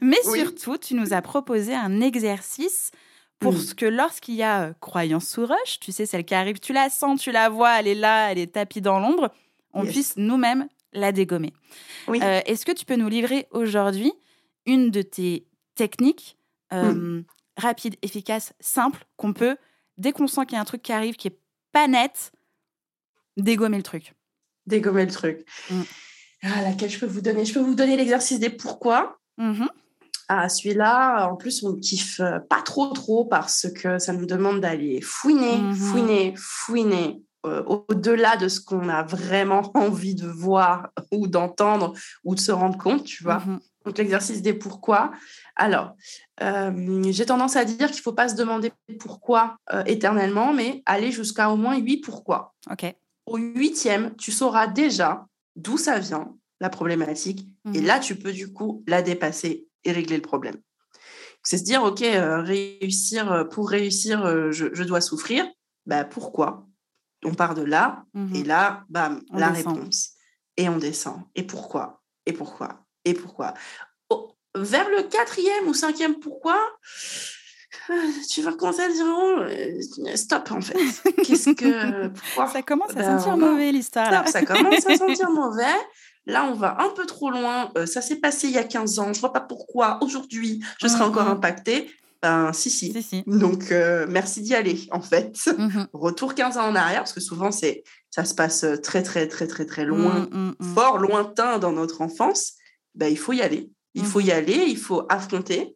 mais Oui. surtout, tu nous as proposé un exercice pour Mm. ce que lorsqu'il y a euh, croyance sous rush, tu sais, celle qui arrive, tu la sens, tu la vois, elle est là, elle est tapie dans l'ombre, on Yes. puisse nous-mêmes la dégommer. Oui. Euh, Est-ce que tu peux nous livrer aujourd'hui une de tes techniques euh, Hmm. rapides, efficaces, simples, qu'on peut, dès qu'on sent qu'il y a un truc qui arrive qui est pas net, dégommer le truc? Dégommer le truc. Mm. Ah, laquelle je peux vous donner? Je peux vous donner l'exercice des pourquoi. Mhm. Ah, celui-là, en plus, on ne kiffe euh, pas trop, trop parce que ça nous demande d'aller fouiner, Mhm. fouiner, fouiner euh, au-delà de ce qu'on a vraiment envie de voir ou d'entendre ou de se rendre compte, tu vois. Mhm. Donc, l'exercice des pourquoi. Alors, euh, j'ai tendance à dire qu'il ne faut pas se demander pourquoi euh, éternellement, mais aller jusqu'à au moins huit pourquoi. Ok. Au huitième, tu sauras déjà d'où ça vient, la problématique, et Mhm. là, tu peux du coup la dépasser et régler le problème. C'est se dire, OK, euh, réussir, pour réussir, je, je dois souffrir. Bah, pourquoi? On part de là, Mhm. et là, bam, On la descend. réponse. Et on descend. Et pourquoi? Et pourquoi? Et pourquoi? Oh, Vers le quatrième ou cinquième pourquoi, euh, tu vas commencer à dire, oh, euh, stop, en fait. Qu'est-ce que... Pourquoi? Ça commence à Ben, sentir mauvais l'histoire ça commence à sentir mauvais. Là, on va un peu trop loin. Euh, ça s'est passé il y a 15 ans. Je vois pas pourquoi aujourd'hui je serai Mhm. encore impactée. Ben, si, si. Si, si. Donc, euh, merci d'y aller, en fait. Mhm. Retour 15 ans en arrière, parce que souvent, c'est ça se passe euh, très, très, très, très, très loin, Mhm, mhm. fort lointain dans notre enfance. Ben, il faut y aller. Il faut y aller, il faut affronter.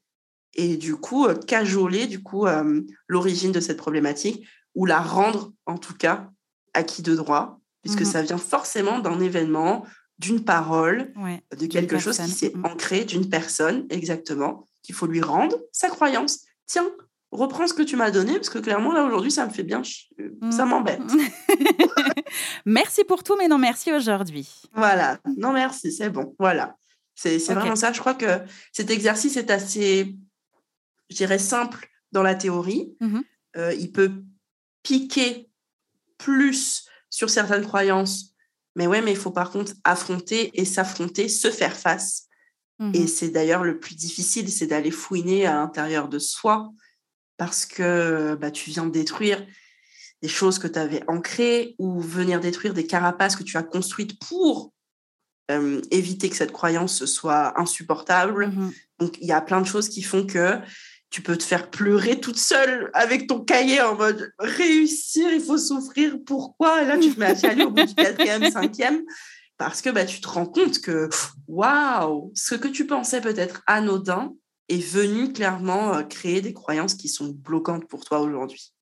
et du coup euh, cajoler du coup euh, l'origine de cette problématique ou la rendre en tout cas acquis de droit, puisque Mhm. ça vient forcément d'un événement, d'une parole, Ouais. de quelque chose qui s'est Mhm. ancré, d'une personne, exactement, qu'il faut lui rendre sa croyance. Tiens, reprends ce que tu m'as donné, parce que clairement, là, aujourd'hui, ça me fait bien, ch- euh, ça Mhm. m'embête. merci pour tout, mais non merci aujourd'hui. Voilà. Non, merci, c'est bon. Voilà. C'est vraiment ça. Je crois que cet exercice est assez, je dirais, simple dans la théorie. Mhm. Euh, il peut piquer plus sur certaines croyances. Mais ouais, mais il faut par contre affronter et s'affronter, se faire face. Et c'est d'ailleurs le plus difficile, c'est d'aller fouiner à l'intérieur de soi parce que bah, tu viens de détruire des choses que tu avais ancrées ou venir détruire des carapaces que tu as construites pour euh, éviter que cette croyance soit insupportable. Mhm. Donc, il y a plein de choses qui font que tu peux te faire pleurer toute seule avec ton cahier en mode réussir, il faut souffrir, pourquoi? Et là, tu te mets à chialer au bout du quatrième, cinquième, parce que bah, tu te rends compte que, waouh, ce que tu pensais peut-être anodin est venu clairement euh, créer des croyances qui sont bloquantes pour toi aujourd'hui.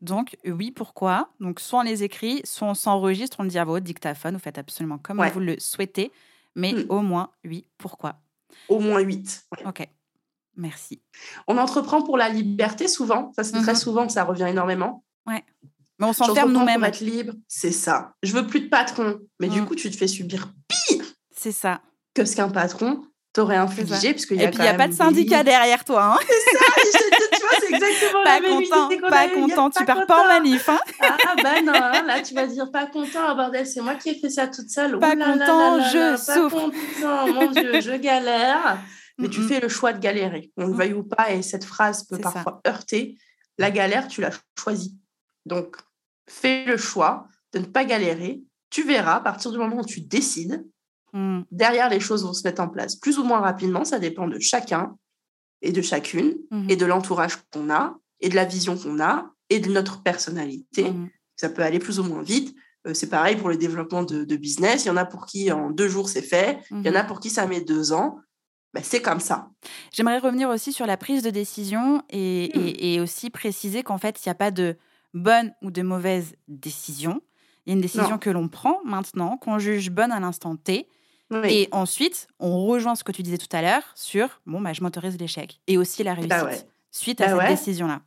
Donc, oui, pourquoi? Donc, soit on les écrit, soit on s'enregistre, on le dit à votre dictaphone, vous faites absolument comme Ouais. vous le souhaitez, mais Hmm. au moins, oui, pourquoi? Au moins huit. Ouais. Ok, merci. On entreprend pour la liberté souvent, ça c'est très souvent, ça revient énormément. Mais on s'enferme nous-mêmes. être libre, c'est ça. Je veux plus de patron, mais du Mm. coup tu te fais subir pire C'est ça. que ce qu'un patron t'aurait infligé, puisqu'il y Et a puis, quand il n'y a pas de syndicat derrière toi. Hein tu vois, c'est exactement pas la même content, idée pas y content. Tu pars pas en manif. Hein Ah, ah, bah non, hein, là tu vas dire pas content, ah, bordel, c'est moi qui ai fait ça toute seule. Pas là content, là là je souffre. Pas content, mon Dieu, je galère. Mais tu fais le choix de galérer, on le Mm. veuille ou pas, et cette phrase peut C'est ça. parfois heurter. La galère, tu l'as choisie. Donc, fais le choix de ne pas galérer. Tu verras, à partir du moment où tu décides, Mm. derrière, les choses vont se mettre en place plus ou moins rapidement. Ça dépend de chacun et de chacune, Mhm. et de l'entourage qu'on a, et de la vision qu'on a, et de notre personnalité. Mhm. Ça peut aller plus ou moins vite. Euh, c'est pareil pour le développement de, de business. Il y en a pour qui en deux jours c'est fait. Il y en a Mhm. pour qui ça met deux ans. Ben, c'est comme ça. J'aimerais revenir aussi sur la prise de décision et, Hmm. et- et aussi préciser qu'en fait, il n'y a pas de bonne ou de mauvaise décision. Il y a une décision Non. que l'on prend maintenant, qu'on juge bonne à l'instant T. Oui. Et ensuite, on rejoint ce que tu disais tout à l'heure sur bon, bah, je m'autorise l'échec et aussi la réussite Bah ouais. suite à Bah cette ouais. décision-là.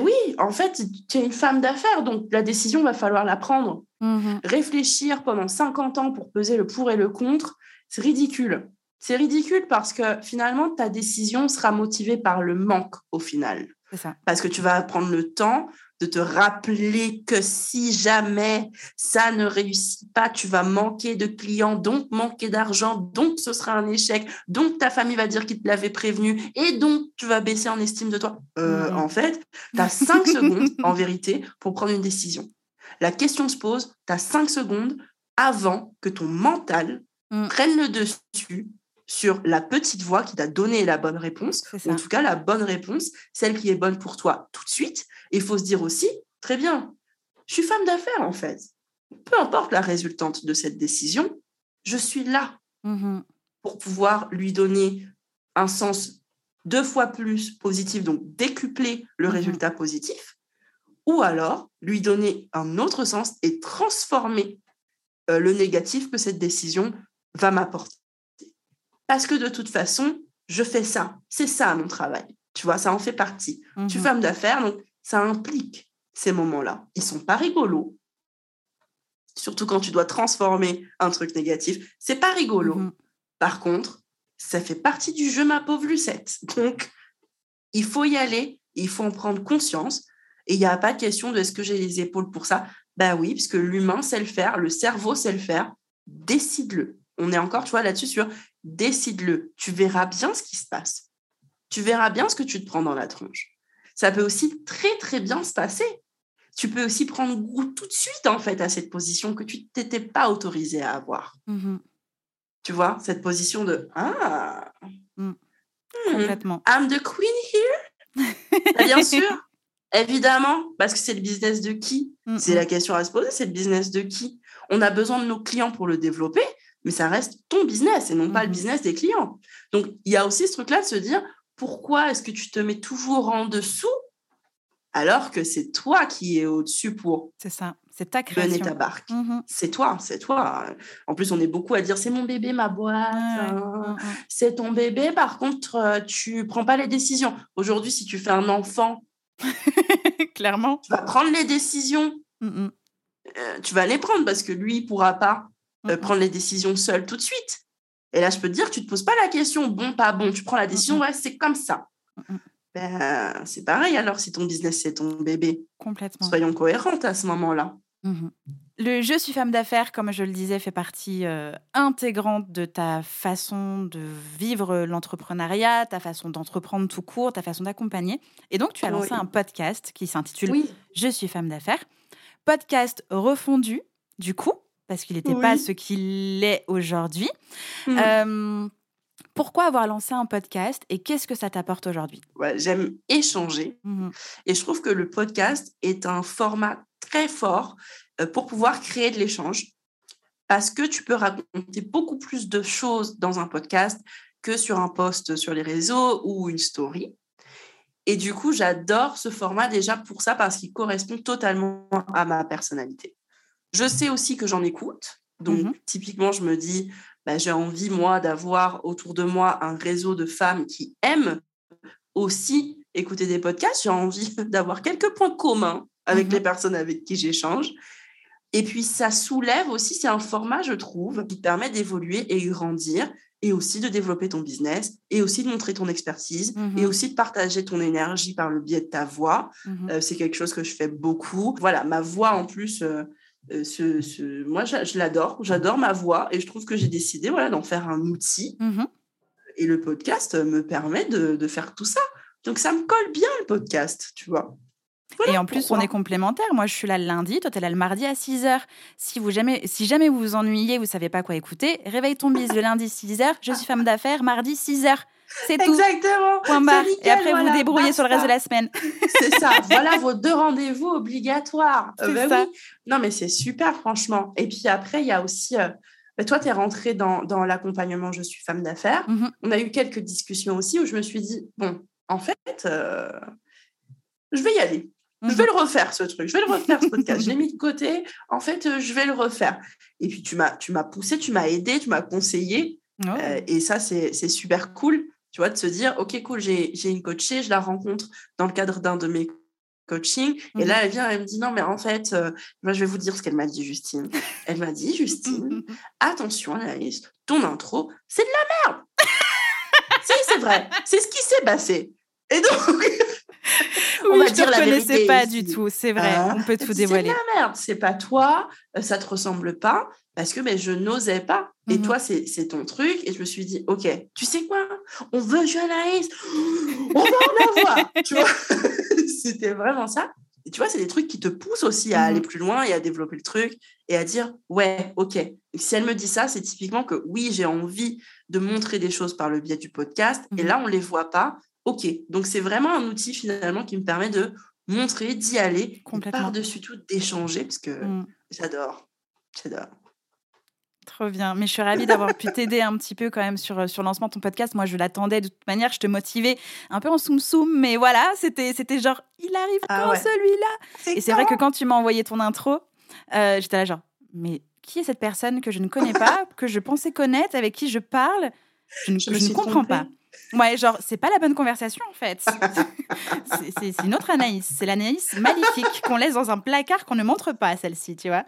Oui, en fait, tu es une femme d'affaires, donc la décision va falloir la prendre. Mhm. réfléchir pendant 50 ans pour peser le pour et le contre, c'est ridicule. C'est ridicule parce que finalement, ta décision sera motivée par le manque au final. C'est ça. Parce que tu vas prendre le temps de te rappeler que si jamais ça ne réussit pas, tu vas manquer de clients, donc manquer d'argent, donc ce sera un échec, donc ta famille va dire qu'il te l'avait prévenu, et donc tu vas baisser en estime de toi. Euh, Mhm. En fait, tu as 5 secondes en vérité pour prendre une décision. La question se pose, tu as 5 secondes avant que ton mental Mm. prenne le dessus sur la petite voix qui t'a donné la bonne réponse, ou en tout cas la bonne réponse, celle qui est bonne pour toi tout de suite. Et il faut se dire aussi, très bien, je suis femme d'affaires en fait. Peu importe la résultante de cette décision, je suis là Mhm. pour pouvoir lui donner un sens deux fois plus positif, donc décupler le Mhm. résultat positif, ou alors lui donner un autre sens et transformer euh, le négatif que cette décision va m'apporter. Parce que de toute façon, je fais ça. C'est ça mon travail. Tu vois, ça en fait partie. Je suis Mhm. femme d'affaires, donc ça implique ces moments-là. Ils sont pas rigolos. Surtout quand tu dois transformer un truc négatif. C'est pas rigolo. Mhm. Par contre, ça fait partie du jeu, ma pauvre Lucette. Donc, il faut y aller, il faut en prendre conscience. Et il n'y a pas de question de est-ce que j'ai les épaules pour ça Bah oui, parce que l'humain sait le faire, le cerveau sait le faire. Décide-le. On est encore, tu vois, là-dessus sur décide-le. Tu verras bien ce qui se passe. Tu verras bien ce que tu te prends dans la tronche. Ça peut aussi très, très bien se passer. Tu peux aussi prendre goût tout de suite, en fait, à cette position que tu t'étais pas autorisé à avoir Mhm. tu vois, cette position de Ah, Mm. hmm, Complètement. I'm the queen here? Bah, bien sûr, évidemment, parce que c'est le business de qui? Mhm. C'est la question à se poser, c'est le business de qui? On a besoin de nos clients pour le développer, mais ça reste ton business et non pas le Mhm. business des clients. Donc, il y a aussi ce truc-là de se dire pourquoi est-ce que tu te mets toujours en dessous alors que c'est toi qui es au-dessus pour C'est ça, c'est ta mener création. ta barque? Mhm. C'est toi, c'est toi. En plus, on est beaucoup à dire c'est mon bébé, ma boîte. Ouais, hein. ouais. C'est ton bébé, par contre, euh, tu prends pas les décisions. Aujourd'hui, si tu fais un enfant, Clairement. tu vas prendre les décisions. Mhm. Euh, tu vas les prendre parce que lui, il pourra pas euh, prendre les décisions seul tout de suite. Et là, je peux te dire, tu te poses pas la question bon, pas bon. Tu prends la décision, ouais, c'est comme ça. Ben, c'est pareil alors si ton business, c'est ton bébé. Complètement. Soyons cohérentes à ce moment-là. Mhm. Le je suis femme d'affaires, comme je le disais, fait partie euh, intégrante de ta façon de vivre l'entrepreneuriat, ta façon d'entreprendre tout court, ta façon d'accompagner. Et donc, tu as lancé Oui. un podcast qui s'intitule Oui. Je suis femme d'affaires. Podcast refondu, du coup, parce qu'il n'était pas ce qu'il est aujourd'hui. Mhm. Euh, pourquoi avoir lancé un podcast et qu'est-ce que ça t'apporte aujourd'hui? Ouais, J'aime échanger. Mhm. Et je trouve que le podcast est un format très fort euh, pour pouvoir créer de l'échange. Parce que tu peux raconter beaucoup plus de choses dans un podcast que sur un post sur les réseaux ou une story. Et du coup, j'adore ce format déjà pour ça parce qu'il correspond totalement à ma personnalité. Je sais aussi que j'en écoute. Donc, Mhm. typiquement, je me dis, bah, j'ai envie, moi, d'avoir autour de moi un réseau de femmes qui aiment aussi écouter des podcasts. J'ai envie d'avoir quelques points communs avec Mhm. les personnes avec qui j'échange. Et puis, ça soulève aussi, c'est un format, je trouve, qui permet d'évoluer et grandir et aussi de développer ton business et aussi de montrer ton expertise Mhm. et aussi de partager ton énergie par le biais de ta voix. Mhm. Euh, c'est quelque chose que je fais beaucoup. Voilà, ma voix en plus, euh, euh, ce- ce- moi, je, je l'adore. J'adore ma voix et je trouve que j'ai décidé voilà, d'en faire un outil. Mhm. Et le podcast me permet de, de faire tout ça. Donc, ça me colle bien, le podcast, tu vois. Voilà Et en plus, pourquoi. on est complémentaires. Moi, je suis là le lundi, toi, tu es là le mardi à 6h. Si, vous jamais, si jamais vous vous ennuyez, vous savez pas quoi écouter, réveille ton bise le lundi 6h, je suis femme d'affaires, mardi 6h. C'est tout. Exactement. Point barre. nickel, Et après, voilà, vous débrouillez sur le reste de la semaine. C'est ça. voilà vos deux rendez-vous obligatoires. C'est ben ça. oui. Non, mais c'est super, franchement. Et puis après, il y a aussi. euh, ben toi, tu es rentrée dans, dans l'accompagnement Je suis femme d'affaires. Mhm. On a eu quelques discussions aussi où je me suis dit bon, en fait, euh, je vais y aller. Je vais le refaire, ce truc. Je vais le refaire, ce podcast. je l'ai mis de côté. En fait, euh, je vais le refaire. Et puis, tu m'as, tu m'as poussé, tu m'as aidé, tu m'as conseillé. Oh. Euh, et ça, c'est c'est super cool, tu vois, de se dire, OK, cool, j'ai une coachée, je la rencontre dans le cadre d'un de mes coachings. Et Mhm. là, elle vient, elle me dit, non, mais en fait, euh, moi, je vais vous dire ce qu'elle m'a dit, Justine. Elle m'a dit, Justine, attention, Anaïs, ton intro, c'est de la merde. si, c'est vrai. C'est ce qui s'est passé. Et donc, on va je reconnaissais vérité pas du tout. C'est vrai, Hein on peut tout c'est dévoiler. la merde, c'est pas toi, euh, ça te ressemble pas, parce que ben, je n'osais pas. Et Mhm. toi, c'est c'est ton truc. Et je me suis dit, OK, tu sais quoi? On veut Anaïs, on va en avoir. tu vois? C'était vraiment ça. Et tu vois, c'est des trucs qui te poussent aussi à aller plus loin et à développer le truc et à dire, ouais, OK. Et si elle me dit ça, c'est typiquement que oui, j'ai envie de montrer des choses par le biais du podcast. Et Mhm. là, on les voit pas. OK. Donc, c'est vraiment un outil finalement qui me permet de montrer, d'y aller, par-dessus tout d'échanger, parce que Mm. j'adore. J'adore. Trop bien. Mais je suis ravie d'avoir pu t'aider un petit peu quand même sur, sur le lancement de ton podcast. Moi, je l'attendais de toute manière. Je te motivais un peu en soum-soum. Mais voilà, c'était c'était genre, il arrive Ah quand ouais. celui-là? Et c'est vrai que quand? tu m'as envoyé ton intro, euh, j'étais là genre, mais qui est cette personne que je ne connais pas, que je pensais connaître, avec qui je parle? Je ne, Je ne comprends trompée. pas. Ouais, genre, c'est pas la bonne conversation en fait. C'est- une autre Anaïs. C'est l'Anaïs maléfique qu'on laisse dans un placard qu'on ne montre pas à celle-ci, tu vois.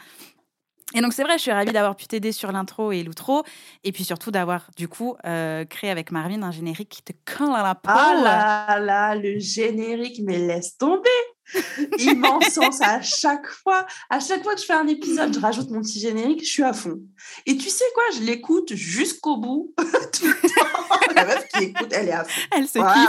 Et donc c'est vrai, je suis ravie d'avoir pu t'aider sur l'intro et l'outro, et puis surtout d'avoir du coup euh, créé avec Marvin un générique qui te colle à la peau. Ah là là, le générique, mais laisse tomber. Il m'encense à chaque fois. À chaque fois que je fais un épisode, je rajoute mon petit générique, je suis à fond. Et tu sais quoi, je l'écoute jusqu'au bout. Tout le temps. La meuf qui écoute, elle est à fond. Elle se Voilà,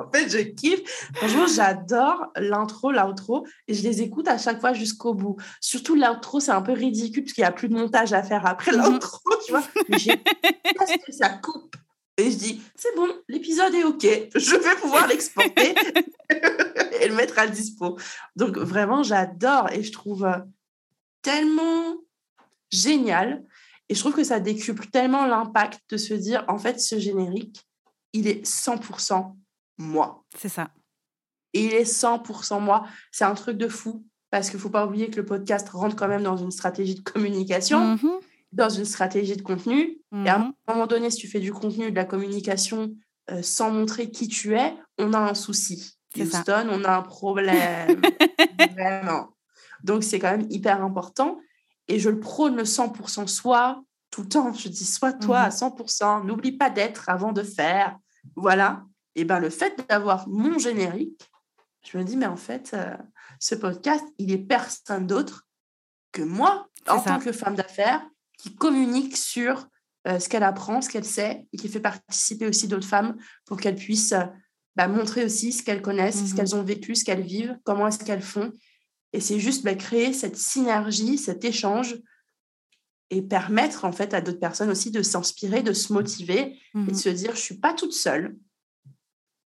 En fait, je kiffe. Franchement, j'adore l'intro, l'outro, et je les écoute à chaque fois jusqu'au bout. Surtout l'outro, c'est un peu ridicule parce qu'il n'y a plus de montage à faire après Mhm. l'intro, tu vois. Mais j'ai parce que ça coupe. Et je dis, c'est bon, l'épisode est OK, je vais pouvoir l'exporter et le mettre à dispo. Donc vraiment, j'adore et je trouve euh, tellement génial. Et je trouve que ça décuple tellement l'impact de se dire, en fait, ce générique, il est 100% moi. C'est ça. Et il est 100% moi. C'est un truc de fou. Parce qu'il ne faut pas oublier que le podcast rentre quand même dans une stratégie de communication, Mhm. Dans une stratégie de contenu. Et à un Mhm. moment donné, si tu fais du contenu, de la communication euh, sans montrer qui tu es, on a un souci. C'est ça. Houston, on a un problème. Vraiment. Donc, c'est quand même hyper important. Et je le prône le 100% soi tout le temps. Je dis, sois toi Mhm. à 100%. N'oublie pas d'être avant de faire. Voilà. Et ben le fait d'avoir mon générique, je me dis, mais en fait, euh, ce podcast, il est personne d'autre que moi, en ça. tant que femme d'affaires, qui communique sur euh, ce qu'elle apprend, ce qu'elle sait, et qui fait participer aussi d'autres femmes pour qu'elles puissent euh, bah, montrer aussi ce qu'elles connaissent, ce Mhm. qu'elles ont vécu, ce qu'elles vivent, comment est-ce qu'elles font. Et c'est juste bah, créer cette synergie, cet échange, et permettre en fait à d'autres personnes aussi de s'inspirer, de se motiver et de Mhm. se dire je suis pas toute seule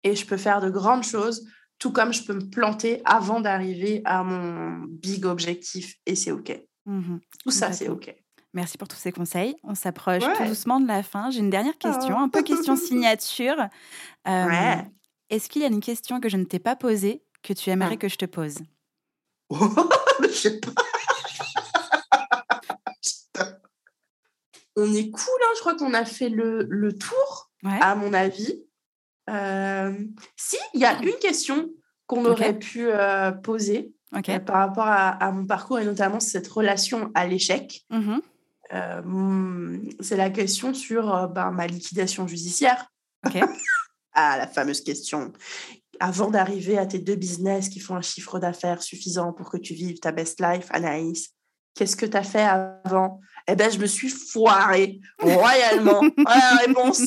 et je peux faire de grandes choses, tout comme je peux me planter avant d'arriver à mon big objectif et c'est ok. Mhm. Tout ça c'est ok. Merci pour tous ces conseils. On s'approche tout doucement de la fin. J'ai une dernière question, Oh. un peu question signature. Euh, Ouais. Est-ce qu'il y a une question que je ne t'ai pas posée que tu aimerais Ah. que je te pose? Je sais pas. On est cool, hein je crois qu'on a fait le, le tour, à mon avis. Euh, si, il y a une question qu'on aurait pu euh, poser par rapport à, à mon parcours et notamment cette relation à l'échec. Mhm. Euh, hmm, c'est la question sur euh, ben, ma liquidation judiciaire. Ah, la fameuse question. Avant d'arriver à tes deux business qui font un chiffre d'affaires suffisant pour que tu vives ta best life, Anaïs, qu'est-ce que tu as fait avant? Eh bien, je me suis foirée royalement. Voilà la réponse.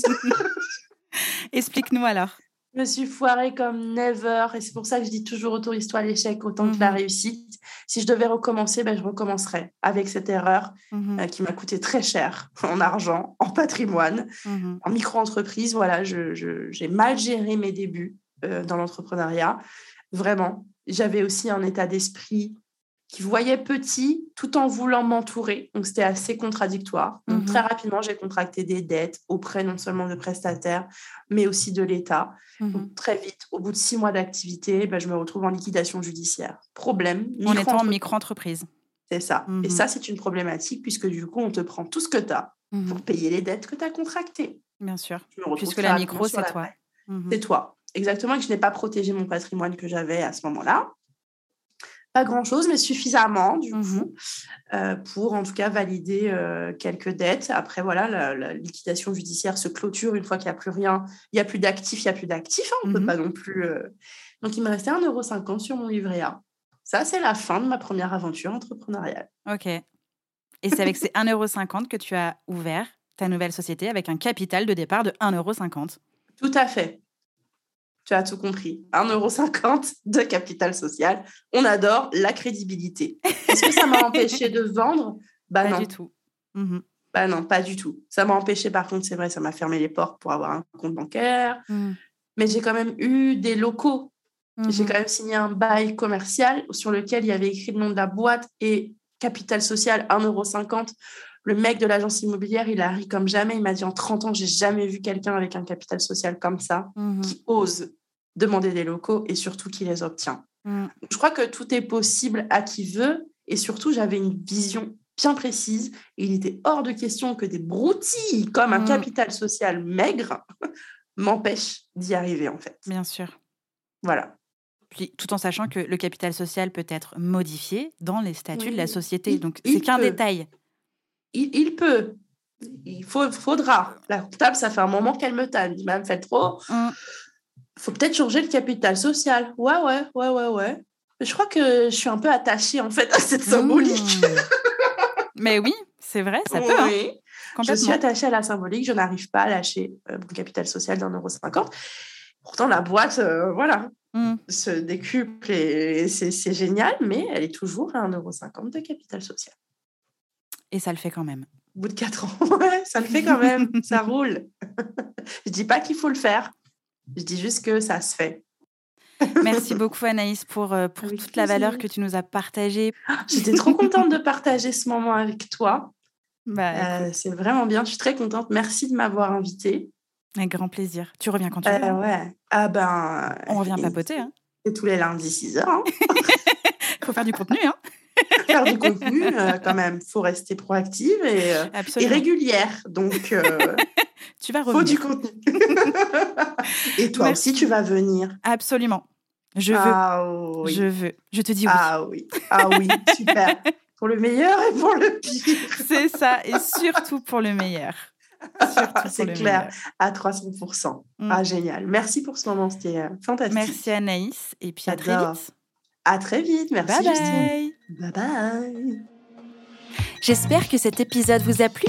Explique-nous alors. Je me suis foirée comme never. Et c'est pour ça que je dis toujours autorise-toi l'échec autant que la Mhm. réussite. Si je devais recommencer, ben, je recommencerais avec cette erreur Mhm. euh, qui m'a coûté très cher en argent, en patrimoine, Mhm. en micro-entreprise. Voilà, j'ai mal géré mes débuts euh, dans l'entrepreneuriat. Vraiment. J'avais aussi un état d'esprit qui voyait petit tout en voulant m'entourer. Donc, c'était assez contradictoire. Donc, Mhm. très rapidement, j'ai contracté des dettes auprès non seulement de prestataires, mais aussi de l'État. Mhm. Donc, très vite, au bout de six mois d'activité, ben, je me retrouve en liquidation judiciaire. Problème. En étant en micro-entreprise. C'est ça. Mhm. Et ça, c'est une problématique puisque du coup, on te prend tout ce que tu as Mhm. pour payer les dettes que tu as contractées. Bien sûr. Puisque la micro, c'est toi. Mhm. C'est toi. Exactement, et que je n'ai pas protégé mon patrimoine que j'avais à ce moment-là. Pas grand-chose, mais suffisamment, du Mhm. coup, euh, pour en tout cas valider euh, quelques dettes. Après, voilà, la, la liquidation judiciaire se clôture une fois qu'il n'y a plus rien. Il n'y a plus d'actifs, il n'y a plus d'actifs. hein, on ne Mhm. peut pas non plus. euh. Donc, il me restait 1,50€ sur mon livret A. Ça, c'est la fin de ma première aventure entrepreneuriale. Ok. Et c'est avec ces 1,50€ que tu as ouvert ta nouvelle société avec un capital de départ de 1,50€. Tout à fait. Tu as tout compris. 1,50€ de capital social. On adore la crédibilité. Est-ce que ça m'a empêché de vendre? Bah Pas non. du tout. Mhm. Bah non, pas du tout. Ça m'a empêché, par contre, c'est vrai, ça m'a fermé les portes pour avoir un compte bancaire. Mhm. Mais j'ai quand même eu des locaux. J'ai Mhm. quand même signé un bail commercial sur lequel il y avait écrit le nom de la boîte et capital social 1,50€. Le mec de l'agence immobilière, il a ri comme jamais. Il m'a dit en 30 ans, j'ai jamais vu quelqu'un avec un capital social comme ça qui ose demander des locaux et surtout qui les obtient. Mhm. Je crois que tout est possible à qui veut et surtout j'avais une vision bien précise et il était hors de question que des broutilles comme un Mhm. capital social maigre m'empêchent d'y arriver en fait. Bien sûr. Voilà. Puis, tout en sachant que le capital social peut être modifié dans les statuts de la société. Donc, c'est qu'un détail. Il, il peut. Il faut, faudra. La comptable, ça fait un moment qu'elle me tanne. dit, Madame Feltro, Mhm. Faut peut-être changer le capital social. Ouais, ouais, ouais, ouais, ouais. Je crois que je suis un peu attachée en fait à cette symbolique. Mhm. Mais oui, c'est vrai, ça peut. hein. Je suis attachée à la symbolique, je n'arrive pas à lâcher euh, mon capital social d'un euro cinquante. Pourtant, la boîte, euh, voilà, Mhm. se décuple et c'est génial, mais elle est toujours à 1,50€ de capital social. Et ça le fait quand même. Au bout de 4 ans, ouais, ça le fait quand même, ça roule. je dis pas qu'il faut le faire, je dis juste que ça se fait. Merci beaucoup Anaïs pour, euh, pour toute la valeur que tu nous as partagée. J'étais trop contente de partager ce moment avec toi. Bah, c'est vraiment bien. Je suis très contente. Merci de m'avoir invitée. Avec grand plaisir. Tu reviens quand tu veux. Euh, ouais. Ah ben. On revient papoter. Hein. C'est tous les lundis 6 heures. Hein. faut faire du contenu. Hein. faire du contenu, euh, quand même. faut rester proactive et, euh, et régulière. Donc, tu vas revenir. faut du contenu. et toi aussi, tu vas venir. Absolument. Je veux. Ah, oui. Je veux. Je te dis oui. Ah oui. Ah oui, super. pour le meilleur et pour le pire. C'est ça, et surtout pour le meilleur. C'est clair, à 300%. Mm. Ah, génial. Merci pour ce moment, c'était euh, fantastique. Merci Anaïs, et puis à très vite. À très vite, merci bye bye. Bye bye. J'espère que cet épisode vous a plu.